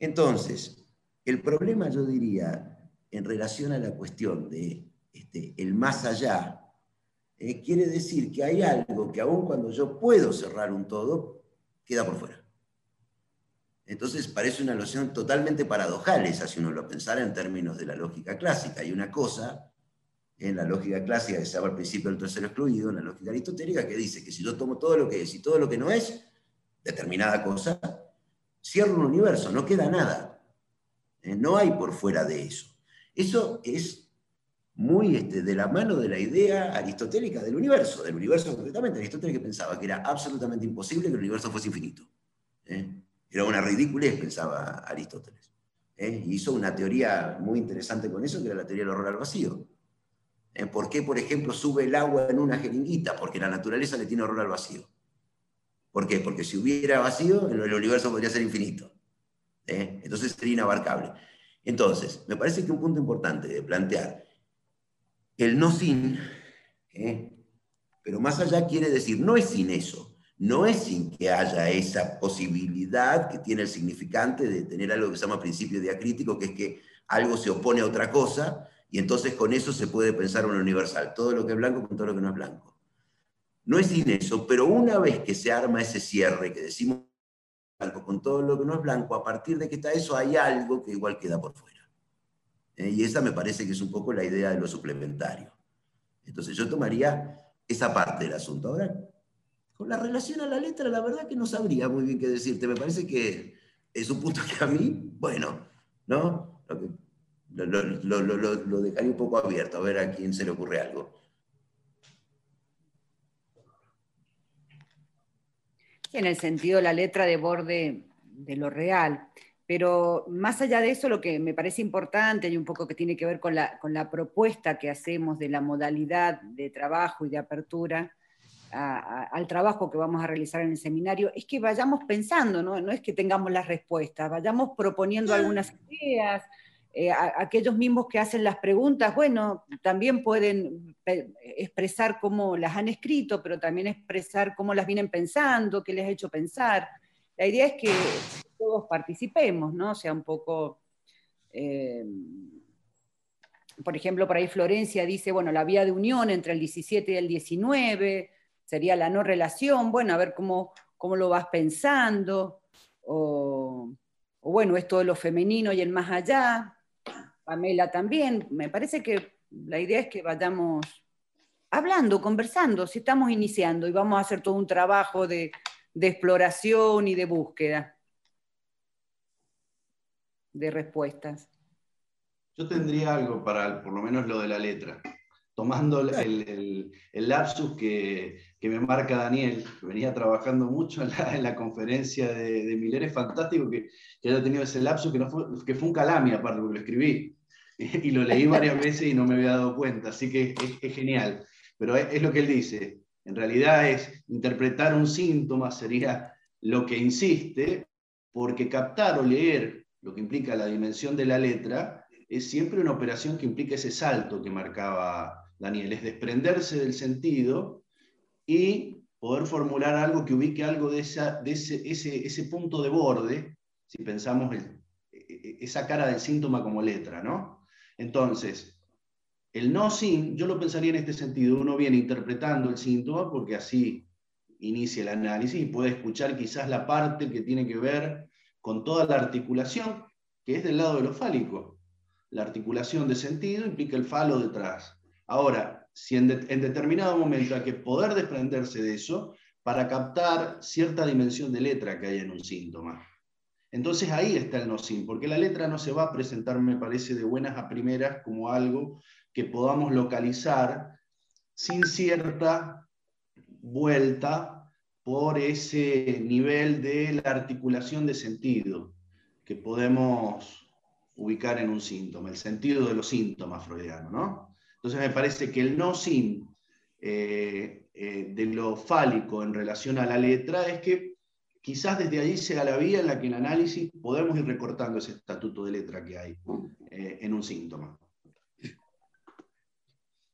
Entonces, el problema yo diría, en relación a la cuestión de este, el más allá, eh, quiere decir que hay algo que aun cuando yo puedo cerrar un todo, queda por fuera. Entonces parece una noción totalmente paradojal esa si uno lo pensara en términos de la lógica clásica. Hay una cosa en la lógica clásica que se llama al principio del tercero excluido, en la lógica aristotélica, que dice que si yo tomo todo lo que es y todo lo que no es, determinada cosa, cierro un universo, no queda nada. Eh, no hay por fuera de eso. Eso es muy este, de la mano de la idea aristotélica del universo, del universo concretamente. Aristóteles que pensaba que era absolutamente imposible que el universo fuese infinito. ¿eh? Era una ridiculez, pensaba Aristóteles. ¿eh? Y hizo una teoría muy interesante con eso, que era la teoría del horror al vacío. ¿Eh? ¿Por qué, por ejemplo, sube el agua en una jeringuita? Porque la naturaleza le tiene horror al vacío. ¿Por qué? Porque si hubiera vacío, el universo podría ser infinito. Entonces sería inabarcable. Entonces, me parece que un punto importante de plantear el no sin, ¿eh? pero más allá quiere decir, no es sin eso, no es sin que haya esa posibilidad que tiene el significante de tener algo que se llama principio diacrítico, que es que algo se opone a otra cosa, y entonces con eso se puede pensar un universal, todo lo que es blanco con todo lo que no es blanco. No es sin eso, pero una vez que se arma ese cierre, que decimos algo con todo lo que no es blanco, a partir de que está eso hay algo que igual queda por fuera. ¿eh? y esa me parece que es un poco la idea de lo suplementario. Entonces yo tomaría esa parte del asunto. Ahora, con la relación a la letra, la verdad que no sabría muy bien qué decirte. Me parece que es un punto que a mí, bueno, ¿no? Lo, dejaría un poco abierto, a ver a quién se le ocurre algo. En el sentido de la letra de borde de lo real. Pero más allá de eso, lo que me parece importante y un poco que tiene que ver con la, con la propuesta que hacemos de la modalidad de trabajo y de apertura al trabajo que vamos a realizar en el seminario, es que vayamos pensando, no, no es que tengamos las respuestas, vayamos proponiendo algunas ideas, eh, aquellos mismos que hacen las preguntas, bueno, también pueden expresar cómo las han escrito, pero también expresar cómo las vienen pensando, qué les ha hecho pensar. La idea es que todos participemos, ¿no? O sea, un poco... Eh, por ejemplo, por ahí Florencia dice, bueno, la vía de unión entre el 17 y el 19 sería la no relación, bueno, a ver cómo, cómo lo vas pensando, o, bueno, esto de lo femenino y el más allá, Pamela también, me parece que la idea es que vayamos hablando, conversando, si estamos iniciando y vamos a hacer todo un trabajo de, de exploración y de búsqueda de respuestas. Yo tendría algo para, por lo menos lo de la letra. Tomando el, lapsus que, me marca Daniel, que venía trabajando mucho en la, conferencia de, Miller, es fantástico que, haya tenido ese lapsus, que, no fue, que fue un calami aparte, porque lo escribí, y, lo leí varias veces y no me había dado cuenta, así que es, genial. Pero es, es, lo que él dice, en realidad es interpretar un síntoma, sería lo que insiste, porque captar o leer lo que implica la dimensión de la letra es siempre una operación que implica ese salto que marcaba Daniel, es desprenderse del sentido y poder formular algo que ubique algo de, de ese, ese, punto de borde, si pensamos e, esa cara del síntoma como letra, ¿no? Entonces, el no sin, yo lo pensaría en este sentido, uno viene interpretando el síntoma porque así inicia el análisis y puede escuchar quizás la parte que tiene que ver con toda la articulación, que es del lado de lo fálico. La articulación de sentido implica el falo detrás. Ahora, si en, determinado momento hay que poder desprenderse de eso para captar cierta dimensión de letra que hay en un síntoma. Entonces ahí está el no sin, porque la letra no se va a presentar, me parece, de buenas a primeras como algo que podamos localizar sin cierta vuelta por ese nivel de la articulación de sentido que podemos ubicar en un síntoma, el sentido de los síntomas freudianos, ¿no? Entonces me parece que el no sin eh, eh, de lo fálico en relación a la letra es que quizás desde ahí sea la vía en la que en análisis podemos ir recortando ese estatuto de letra que hay eh, en un síntoma.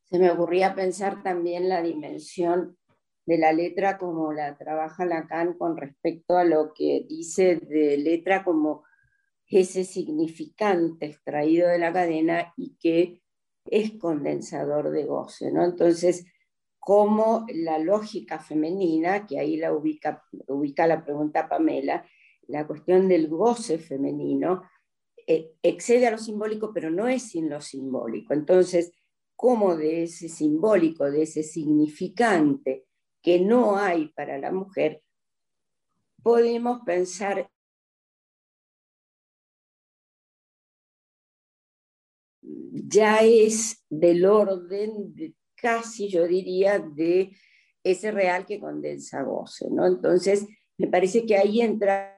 Se me ocurría pensar también la dimensión de la letra como la trabaja Lacan con respecto a lo que dice de letra como ese significante extraído de la cadena y que es condensador de goce, ¿no? Entonces, como la lógica femenina, que ahí la ubica, ubica la pregunta Pamela, la cuestión del goce femenino, eh, excede a lo simbólico, pero no es sin lo simbólico. Entonces, cómo de ese simbólico, de ese significante que no hay para la mujer, podemos pensar ya es del orden, casi yo diría, de ese real que condensa goce, ¿no? Entonces, me parece que ahí entra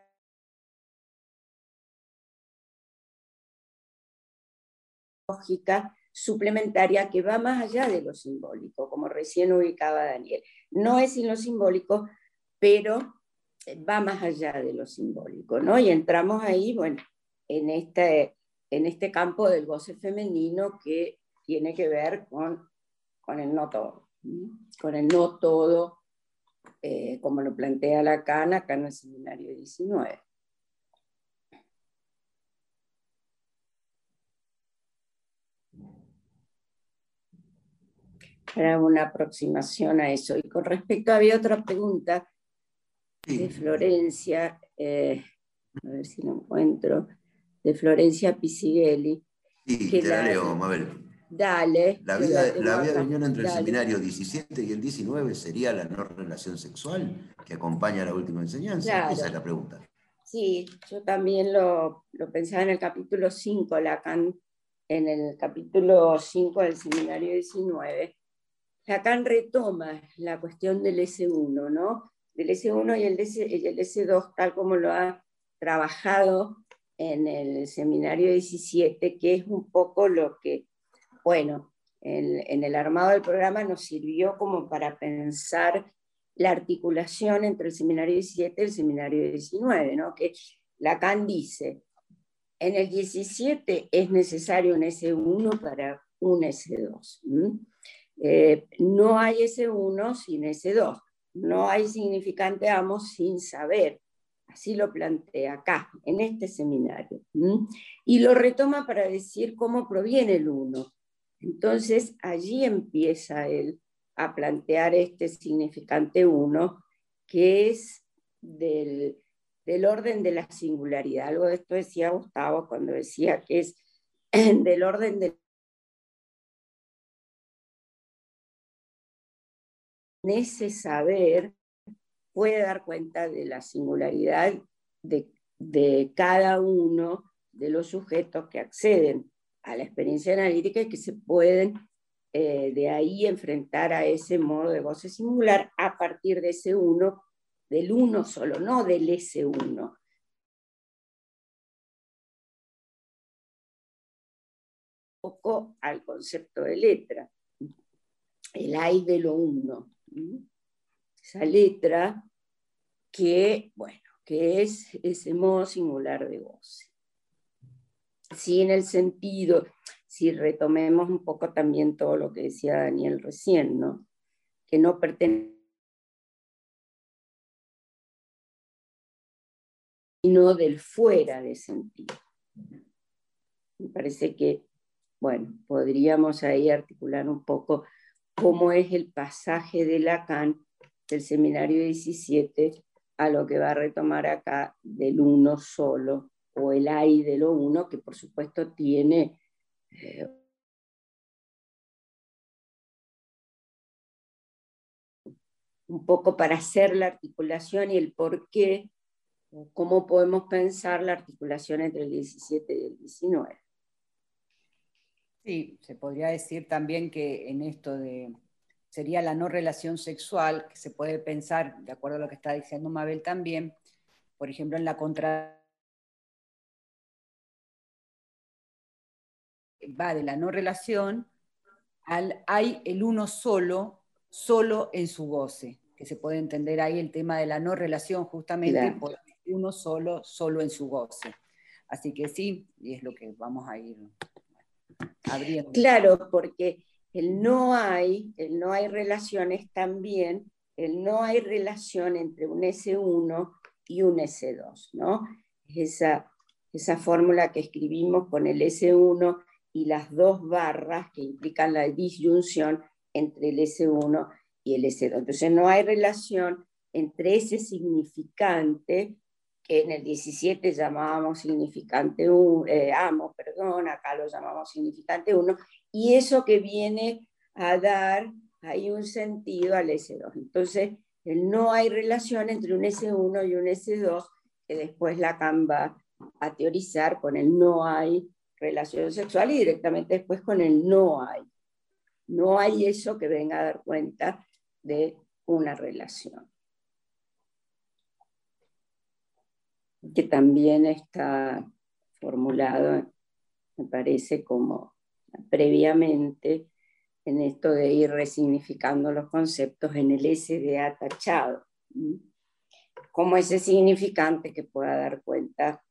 lógica suplementaria que va más allá de lo simbólico, como recién ubicaba Daniel. No es sin lo simbólico, pero va más allá de lo simbólico, ¿no? Y entramos ahí, bueno, en este en este campo del goce femenino que tiene que ver con, con el no todo, con el no todo, eh, como lo plantea Lacan acá en el seminario 19. Para una aproximación a eso. Y con respecto, había otra pregunta de Florencia, eh, a ver si lo encuentro de Florencia Pisighelli. Sí, te la, leo, Mabel. Dale. La vida, la, de unión entre el seminario 17 y el 19 sería la no relación sexual que acompaña la última enseñanza. Esa es la pregunta. Sí, yo también lo, lo pensaba en el capítulo 5, Lacan, en el capítulo 5 del seminario 19. Lacan retoma la cuestión del S1, ¿no? Del S1 y el, S, y el S2, tal como lo ha trabajado en el seminario 17, que es un poco lo que, bueno, en, el armado del programa nos sirvió como para pensar la articulación entre el seminario 17 y el seminario 19, ¿no? que Lacan dice, en el 17 es necesario un S1 para un S2. Eh, no hay S1 sin S2, no hay significante amo sin saber. Así lo plantea acá, en este seminario. Y lo retoma para decir cómo proviene el uno. Entonces, allí empieza él a plantear este significante uno, que es del, del orden de la singularidad. Algo de esto decía Gustavo cuando decía que es del orden de ese saber puede dar cuenta de la singularidad de, cada uno de los sujetos que acceden a la experiencia analítica y que se pueden eh, de ahí enfrentar a ese modo de goce singular a partir de ese uno, del uno solo, no del ese uno. poco al concepto de letra, el hay de lo uno. Esa letra que, bueno, que es ese modo singular de goce. Sí, en el sentido, si retomemos un poco también todo lo que decía Daniel recién, ¿no? Que no pertenece sino del fuera de sentido. Me parece que, bueno, podríamos ahí articular un poco cómo es el pasaje de Lacan del seminario 17 a lo que va a retomar acá del uno solo, o el hay de lo uno, que por supuesto tiene eh, un poco para hacer la articulación y el por qué, cómo podemos pensar la articulación entre el 17 y el 19. Sí, se podría decir también que en esto de sería la no relación sexual, que se puede pensar, de acuerdo a lo que está diciendo Mabel también, por ejemplo, en la contra va de la no relación al hay el uno solo, solo en su goce, que se puede entender ahí el tema de la no relación justamente por uno solo, solo en su goce. Así que sí, y es lo que vamos a ir abriendo. Claro, porque el no hay, el no hay relaciones también, el no hay relación entre un S1 y un S2, ¿no? Esa, esa fórmula que escribimos con el S1 y las dos barras que implican la disyunción entre el S1 y el S2. Entonces no hay relación entre ese significante que en el 17 llamábamos significante 1, eh, amo, perdón, acá lo llamamos significante 1, y eso que viene a dar ahí un sentido al S2. Entonces, no hay relación entre un S1 y un S2, que después Lacan va a teorizar con el no hay relación sexual y directamente después con el no hay. No hay eso que venga a dar cuenta de una relación. Que también está formulado, me parece, como previamente en esto de ir resignificando los conceptos en el SDA tachado, como ese significante que pueda dar cuenta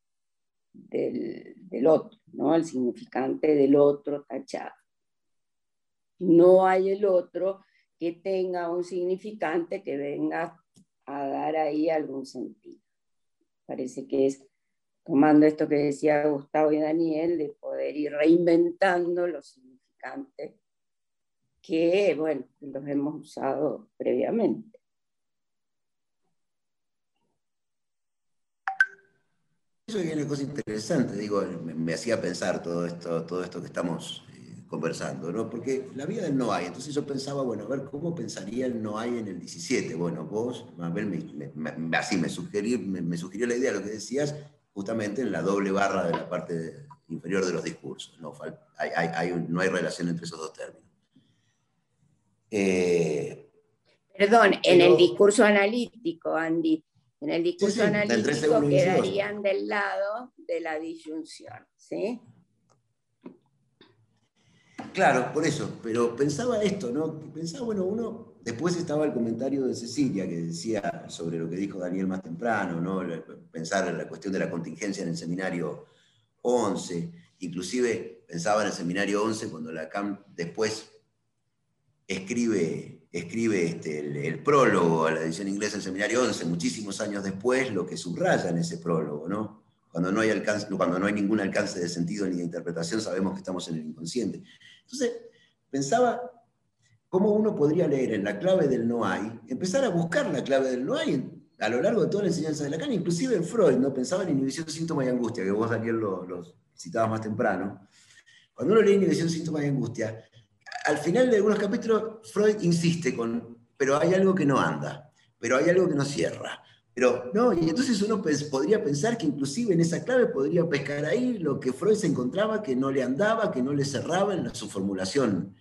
del, del, otro, ¿no? el significante del otro tachado. No hay el otro que tenga un significante que venga a dar ahí algún sentido. Parece que es tomando esto que decía Gustavo y Daniel, de poder ir reinventando los significantes que, bueno, los hemos usado previamente. Eso es una cosa interesante, digo, me, hacía pensar todo esto, todo esto que estamos eh, conversando, ¿no? Porque la vida del no hay, entonces yo pensaba, bueno, a ver, ¿cómo pensaría el no hay en el 17? Bueno, vos, Mabel, me, así me, sugerí, me, sugirió la idea, lo que decías, justamente en la doble barra de la parte inferior de los discursos. No hay, no hay relación entre esos dos términos. Eh, Perdón, en el discurso analítico, Andy, en el discurso analítico quedarían del lado de la disyunción, ¿sí? Claro, por eso, pero pensaba esto, ¿no? Pensaba, bueno, uno Después estaba el comentario de Cecilia que decía sobre lo que dijo Daniel más temprano, ¿no? pensar en la cuestión de la contingencia en el seminario 11, inclusive pensaba en el seminario 11 cuando Lacan después escribe, escribe este, el, prólogo a la edición inglesa del seminario 11, muchísimos años después, lo que subraya en ese prólogo, ¿no? Cuando no, hay alcance, cuando no hay ningún alcance de sentido ni de interpretación, sabemos que estamos en el inconsciente. Entonces, pensaba cómo uno podría leer en la clave del no hay, empezar a buscar la clave del no hay a lo largo de toda la enseñanza de Lacan, inclusive en Freud, ¿no? pensaba en inhibición, síntoma y angustia, que vos, Daniel, lo, lo citabas más temprano. Cuando uno lee inhibición, síntoma y angustia, al final de algunos capítulos Freud insiste con, pero hay algo que no anda, pero hay algo que no cierra. Pero no, y entonces uno podría pensar que inclusive en esa clave podría pescar ahí lo que Freud se encontraba que no le andaba, que no le cerraba en su formulación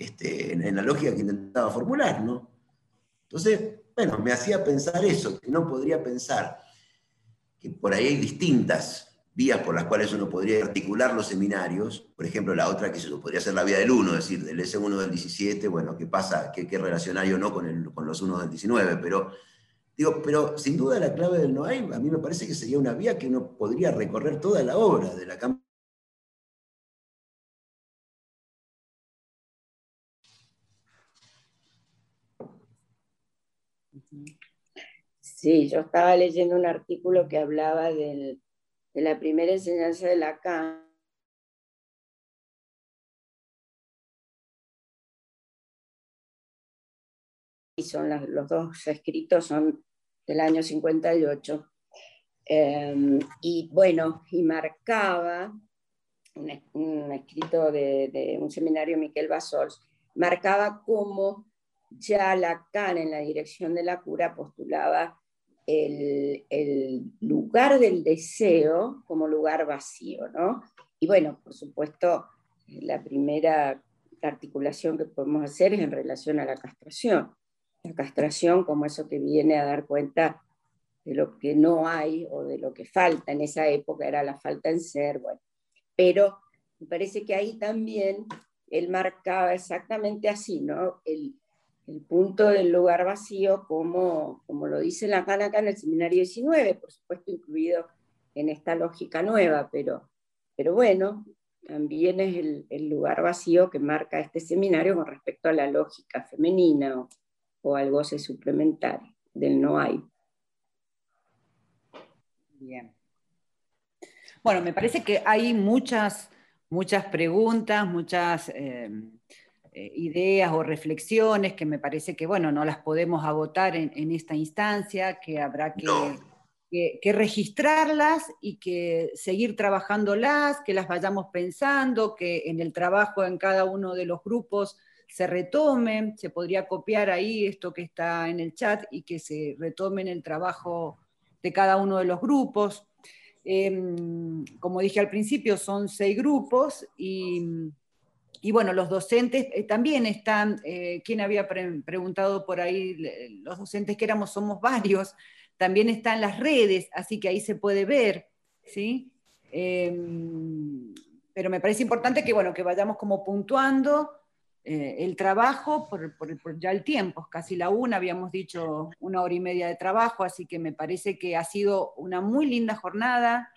este, en, la lógica que intentaba formular, ¿no? Entonces, bueno, me hacía pensar eso, que no podría pensar que por ahí hay distintas vías por las cuales uno podría articular los seminarios, por ejemplo, la otra que se podría ser la vía del 1, es decir, del S1 del 17, bueno, qué pasa, qué, qué relacionario no con, el, con los 1 del 19, pero digo, pero sin duda la clave del no hay, a mí me parece que sería una vía que uno podría recorrer toda la obra de la Cámara Sí, yo estaba leyendo un artículo que hablaba de la primera enseñanza de Lacan. Y son los dos escritos son del año 58. Em, y bueno, y marcaba un, escrito de, de, un seminario Miquel Basols, marcaba cómo ya Lacan en la dirección de la cura postulaba el, lugar del deseo como lugar vacío, ¿no? Y bueno, por supuesto, la primera articulación que podemos hacer es en relación a la castración. La castración como eso que viene a dar cuenta de lo que no hay o de lo que falta. En esa época era la falta en ser, bueno. Pero me parece que ahí también él marcaba exactamente así, ¿no? El, el punto del lugar vacío, como, como lo dice Lacan acá en el seminario 19, por supuesto incluido en esta lógica nueva, pero, pero bueno, también es el, lugar vacío que marca este seminario con respecto a la lógica femenina o, al goce suplementario del no hay. Bien. Bueno, me parece que hay muchas, muchas preguntas, muchas... Eh, eh, ideas o reflexiones que me parece que, bueno, no las podemos agotar en, esta instancia, que habrá que, que, registrarlas y que seguir trabajándolas, que las vayamos pensando, que en el trabajo en cada uno de los grupos se retome, se podría copiar ahí esto que está en el chat y que se retome en el trabajo de cada uno de los grupos. Em, como dije al principio, son seis grupos y y bueno, los docentes eh, también están, eh, ¿quién había preguntado por ahí? Los docentes que éramos somos varios, también están las redes, así que ahí se puede ver, ¿sí? Em, pero me parece importante que, bueno, que vayamos como puntuando eh, el trabajo por, ya el tiempo, casi la una, habíamos dicho una hora y media de trabajo, así que me parece que ha sido una muy linda jornada.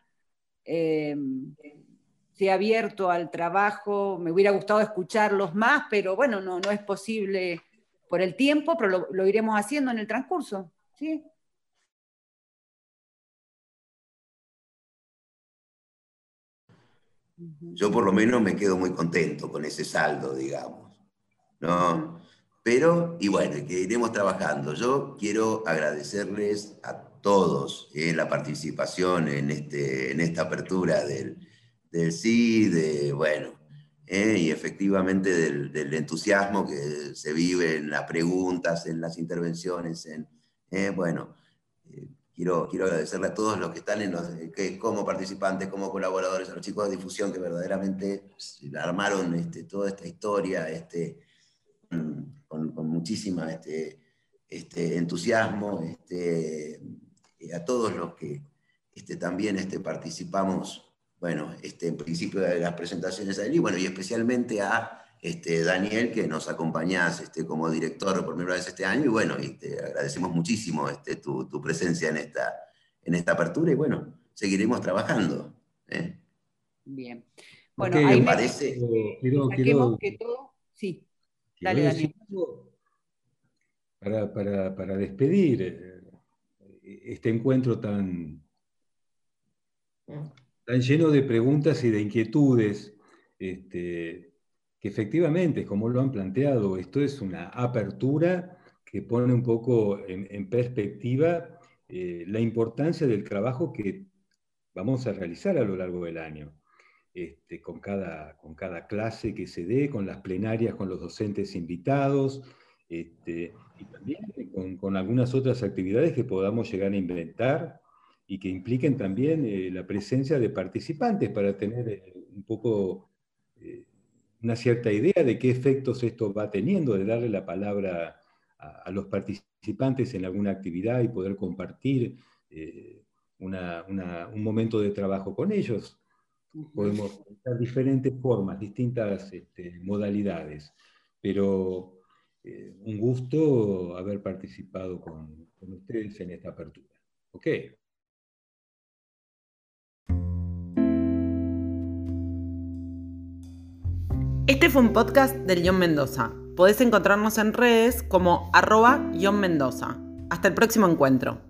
Se ha abierto al trabajo, me hubiera gustado escucharlos más, pero bueno, no, no es posible por el tiempo, pero lo, iremos haciendo en el transcurso. ¿sí? Yo por lo menos me quedo muy contento con ese saldo, digamos. ¿no? Pero, y bueno, que iremos trabajando. Yo quiero agradecerles a todos eh, la participación en, este, en esta apertura del, del sí, de, bueno, eh, y efectivamente del, entusiasmo que se vive en las preguntas, en las intervenciones, en, eh, bueno, eh, quiero, quiero agradecerle a todos los que están en los, que, como participantes, como colaboradores, a los chicos de difusión que verdaderamente armaron este, toda esta historia este, con, con muchísima este, este, entusiasmo, este, a todos los que este, también este, participamos bueno, este, en principio de las presentaciones de bueno, y especialmente a este, Daniel, que nos acompañás este, como director por primera vez este año, y bueno, y te agradecemos muchísimo este, tu, presencia en esta, en esta apertura, y bueno, seguiremos trabajando. ¿eh? Bien. Bueno, ahí me parece... Quiero, que todo... Sí, dale, Daniel. Para, para, para despedir eh, este encuentro tan mm tan lleno de preguntas y de inquietudes, este, que efectivamente, como lo han planteado, esto es una apertura que pone un poco en, perspectiva eh, la importancia del trabajo que vamos a realizar a lo largo del año. Este, con, cada, con cada clase que se dé, con las plenarias, con los docentes invitados, este, y también con, con, algunas otras actividades que podamos llegar a inventar y que impliquen también eh, la presencia de participantes para tener eh, un poco eh, una cierta idea de qué efectos esto va teniendo, de darle la palabra a, los participantes en alguna actividad y poder compartir eh, un momento de trabajo con ellos. Podemos usar diferentes formas, distintas este, modalidades, pero un gusto haber participado con, con ustedes en esta apertura. ¿Ok? Este fue un podcast del Guión Mendoza. Podés encontrarnos en redes como arroba Mendoza. Hasta el próximo encuentro.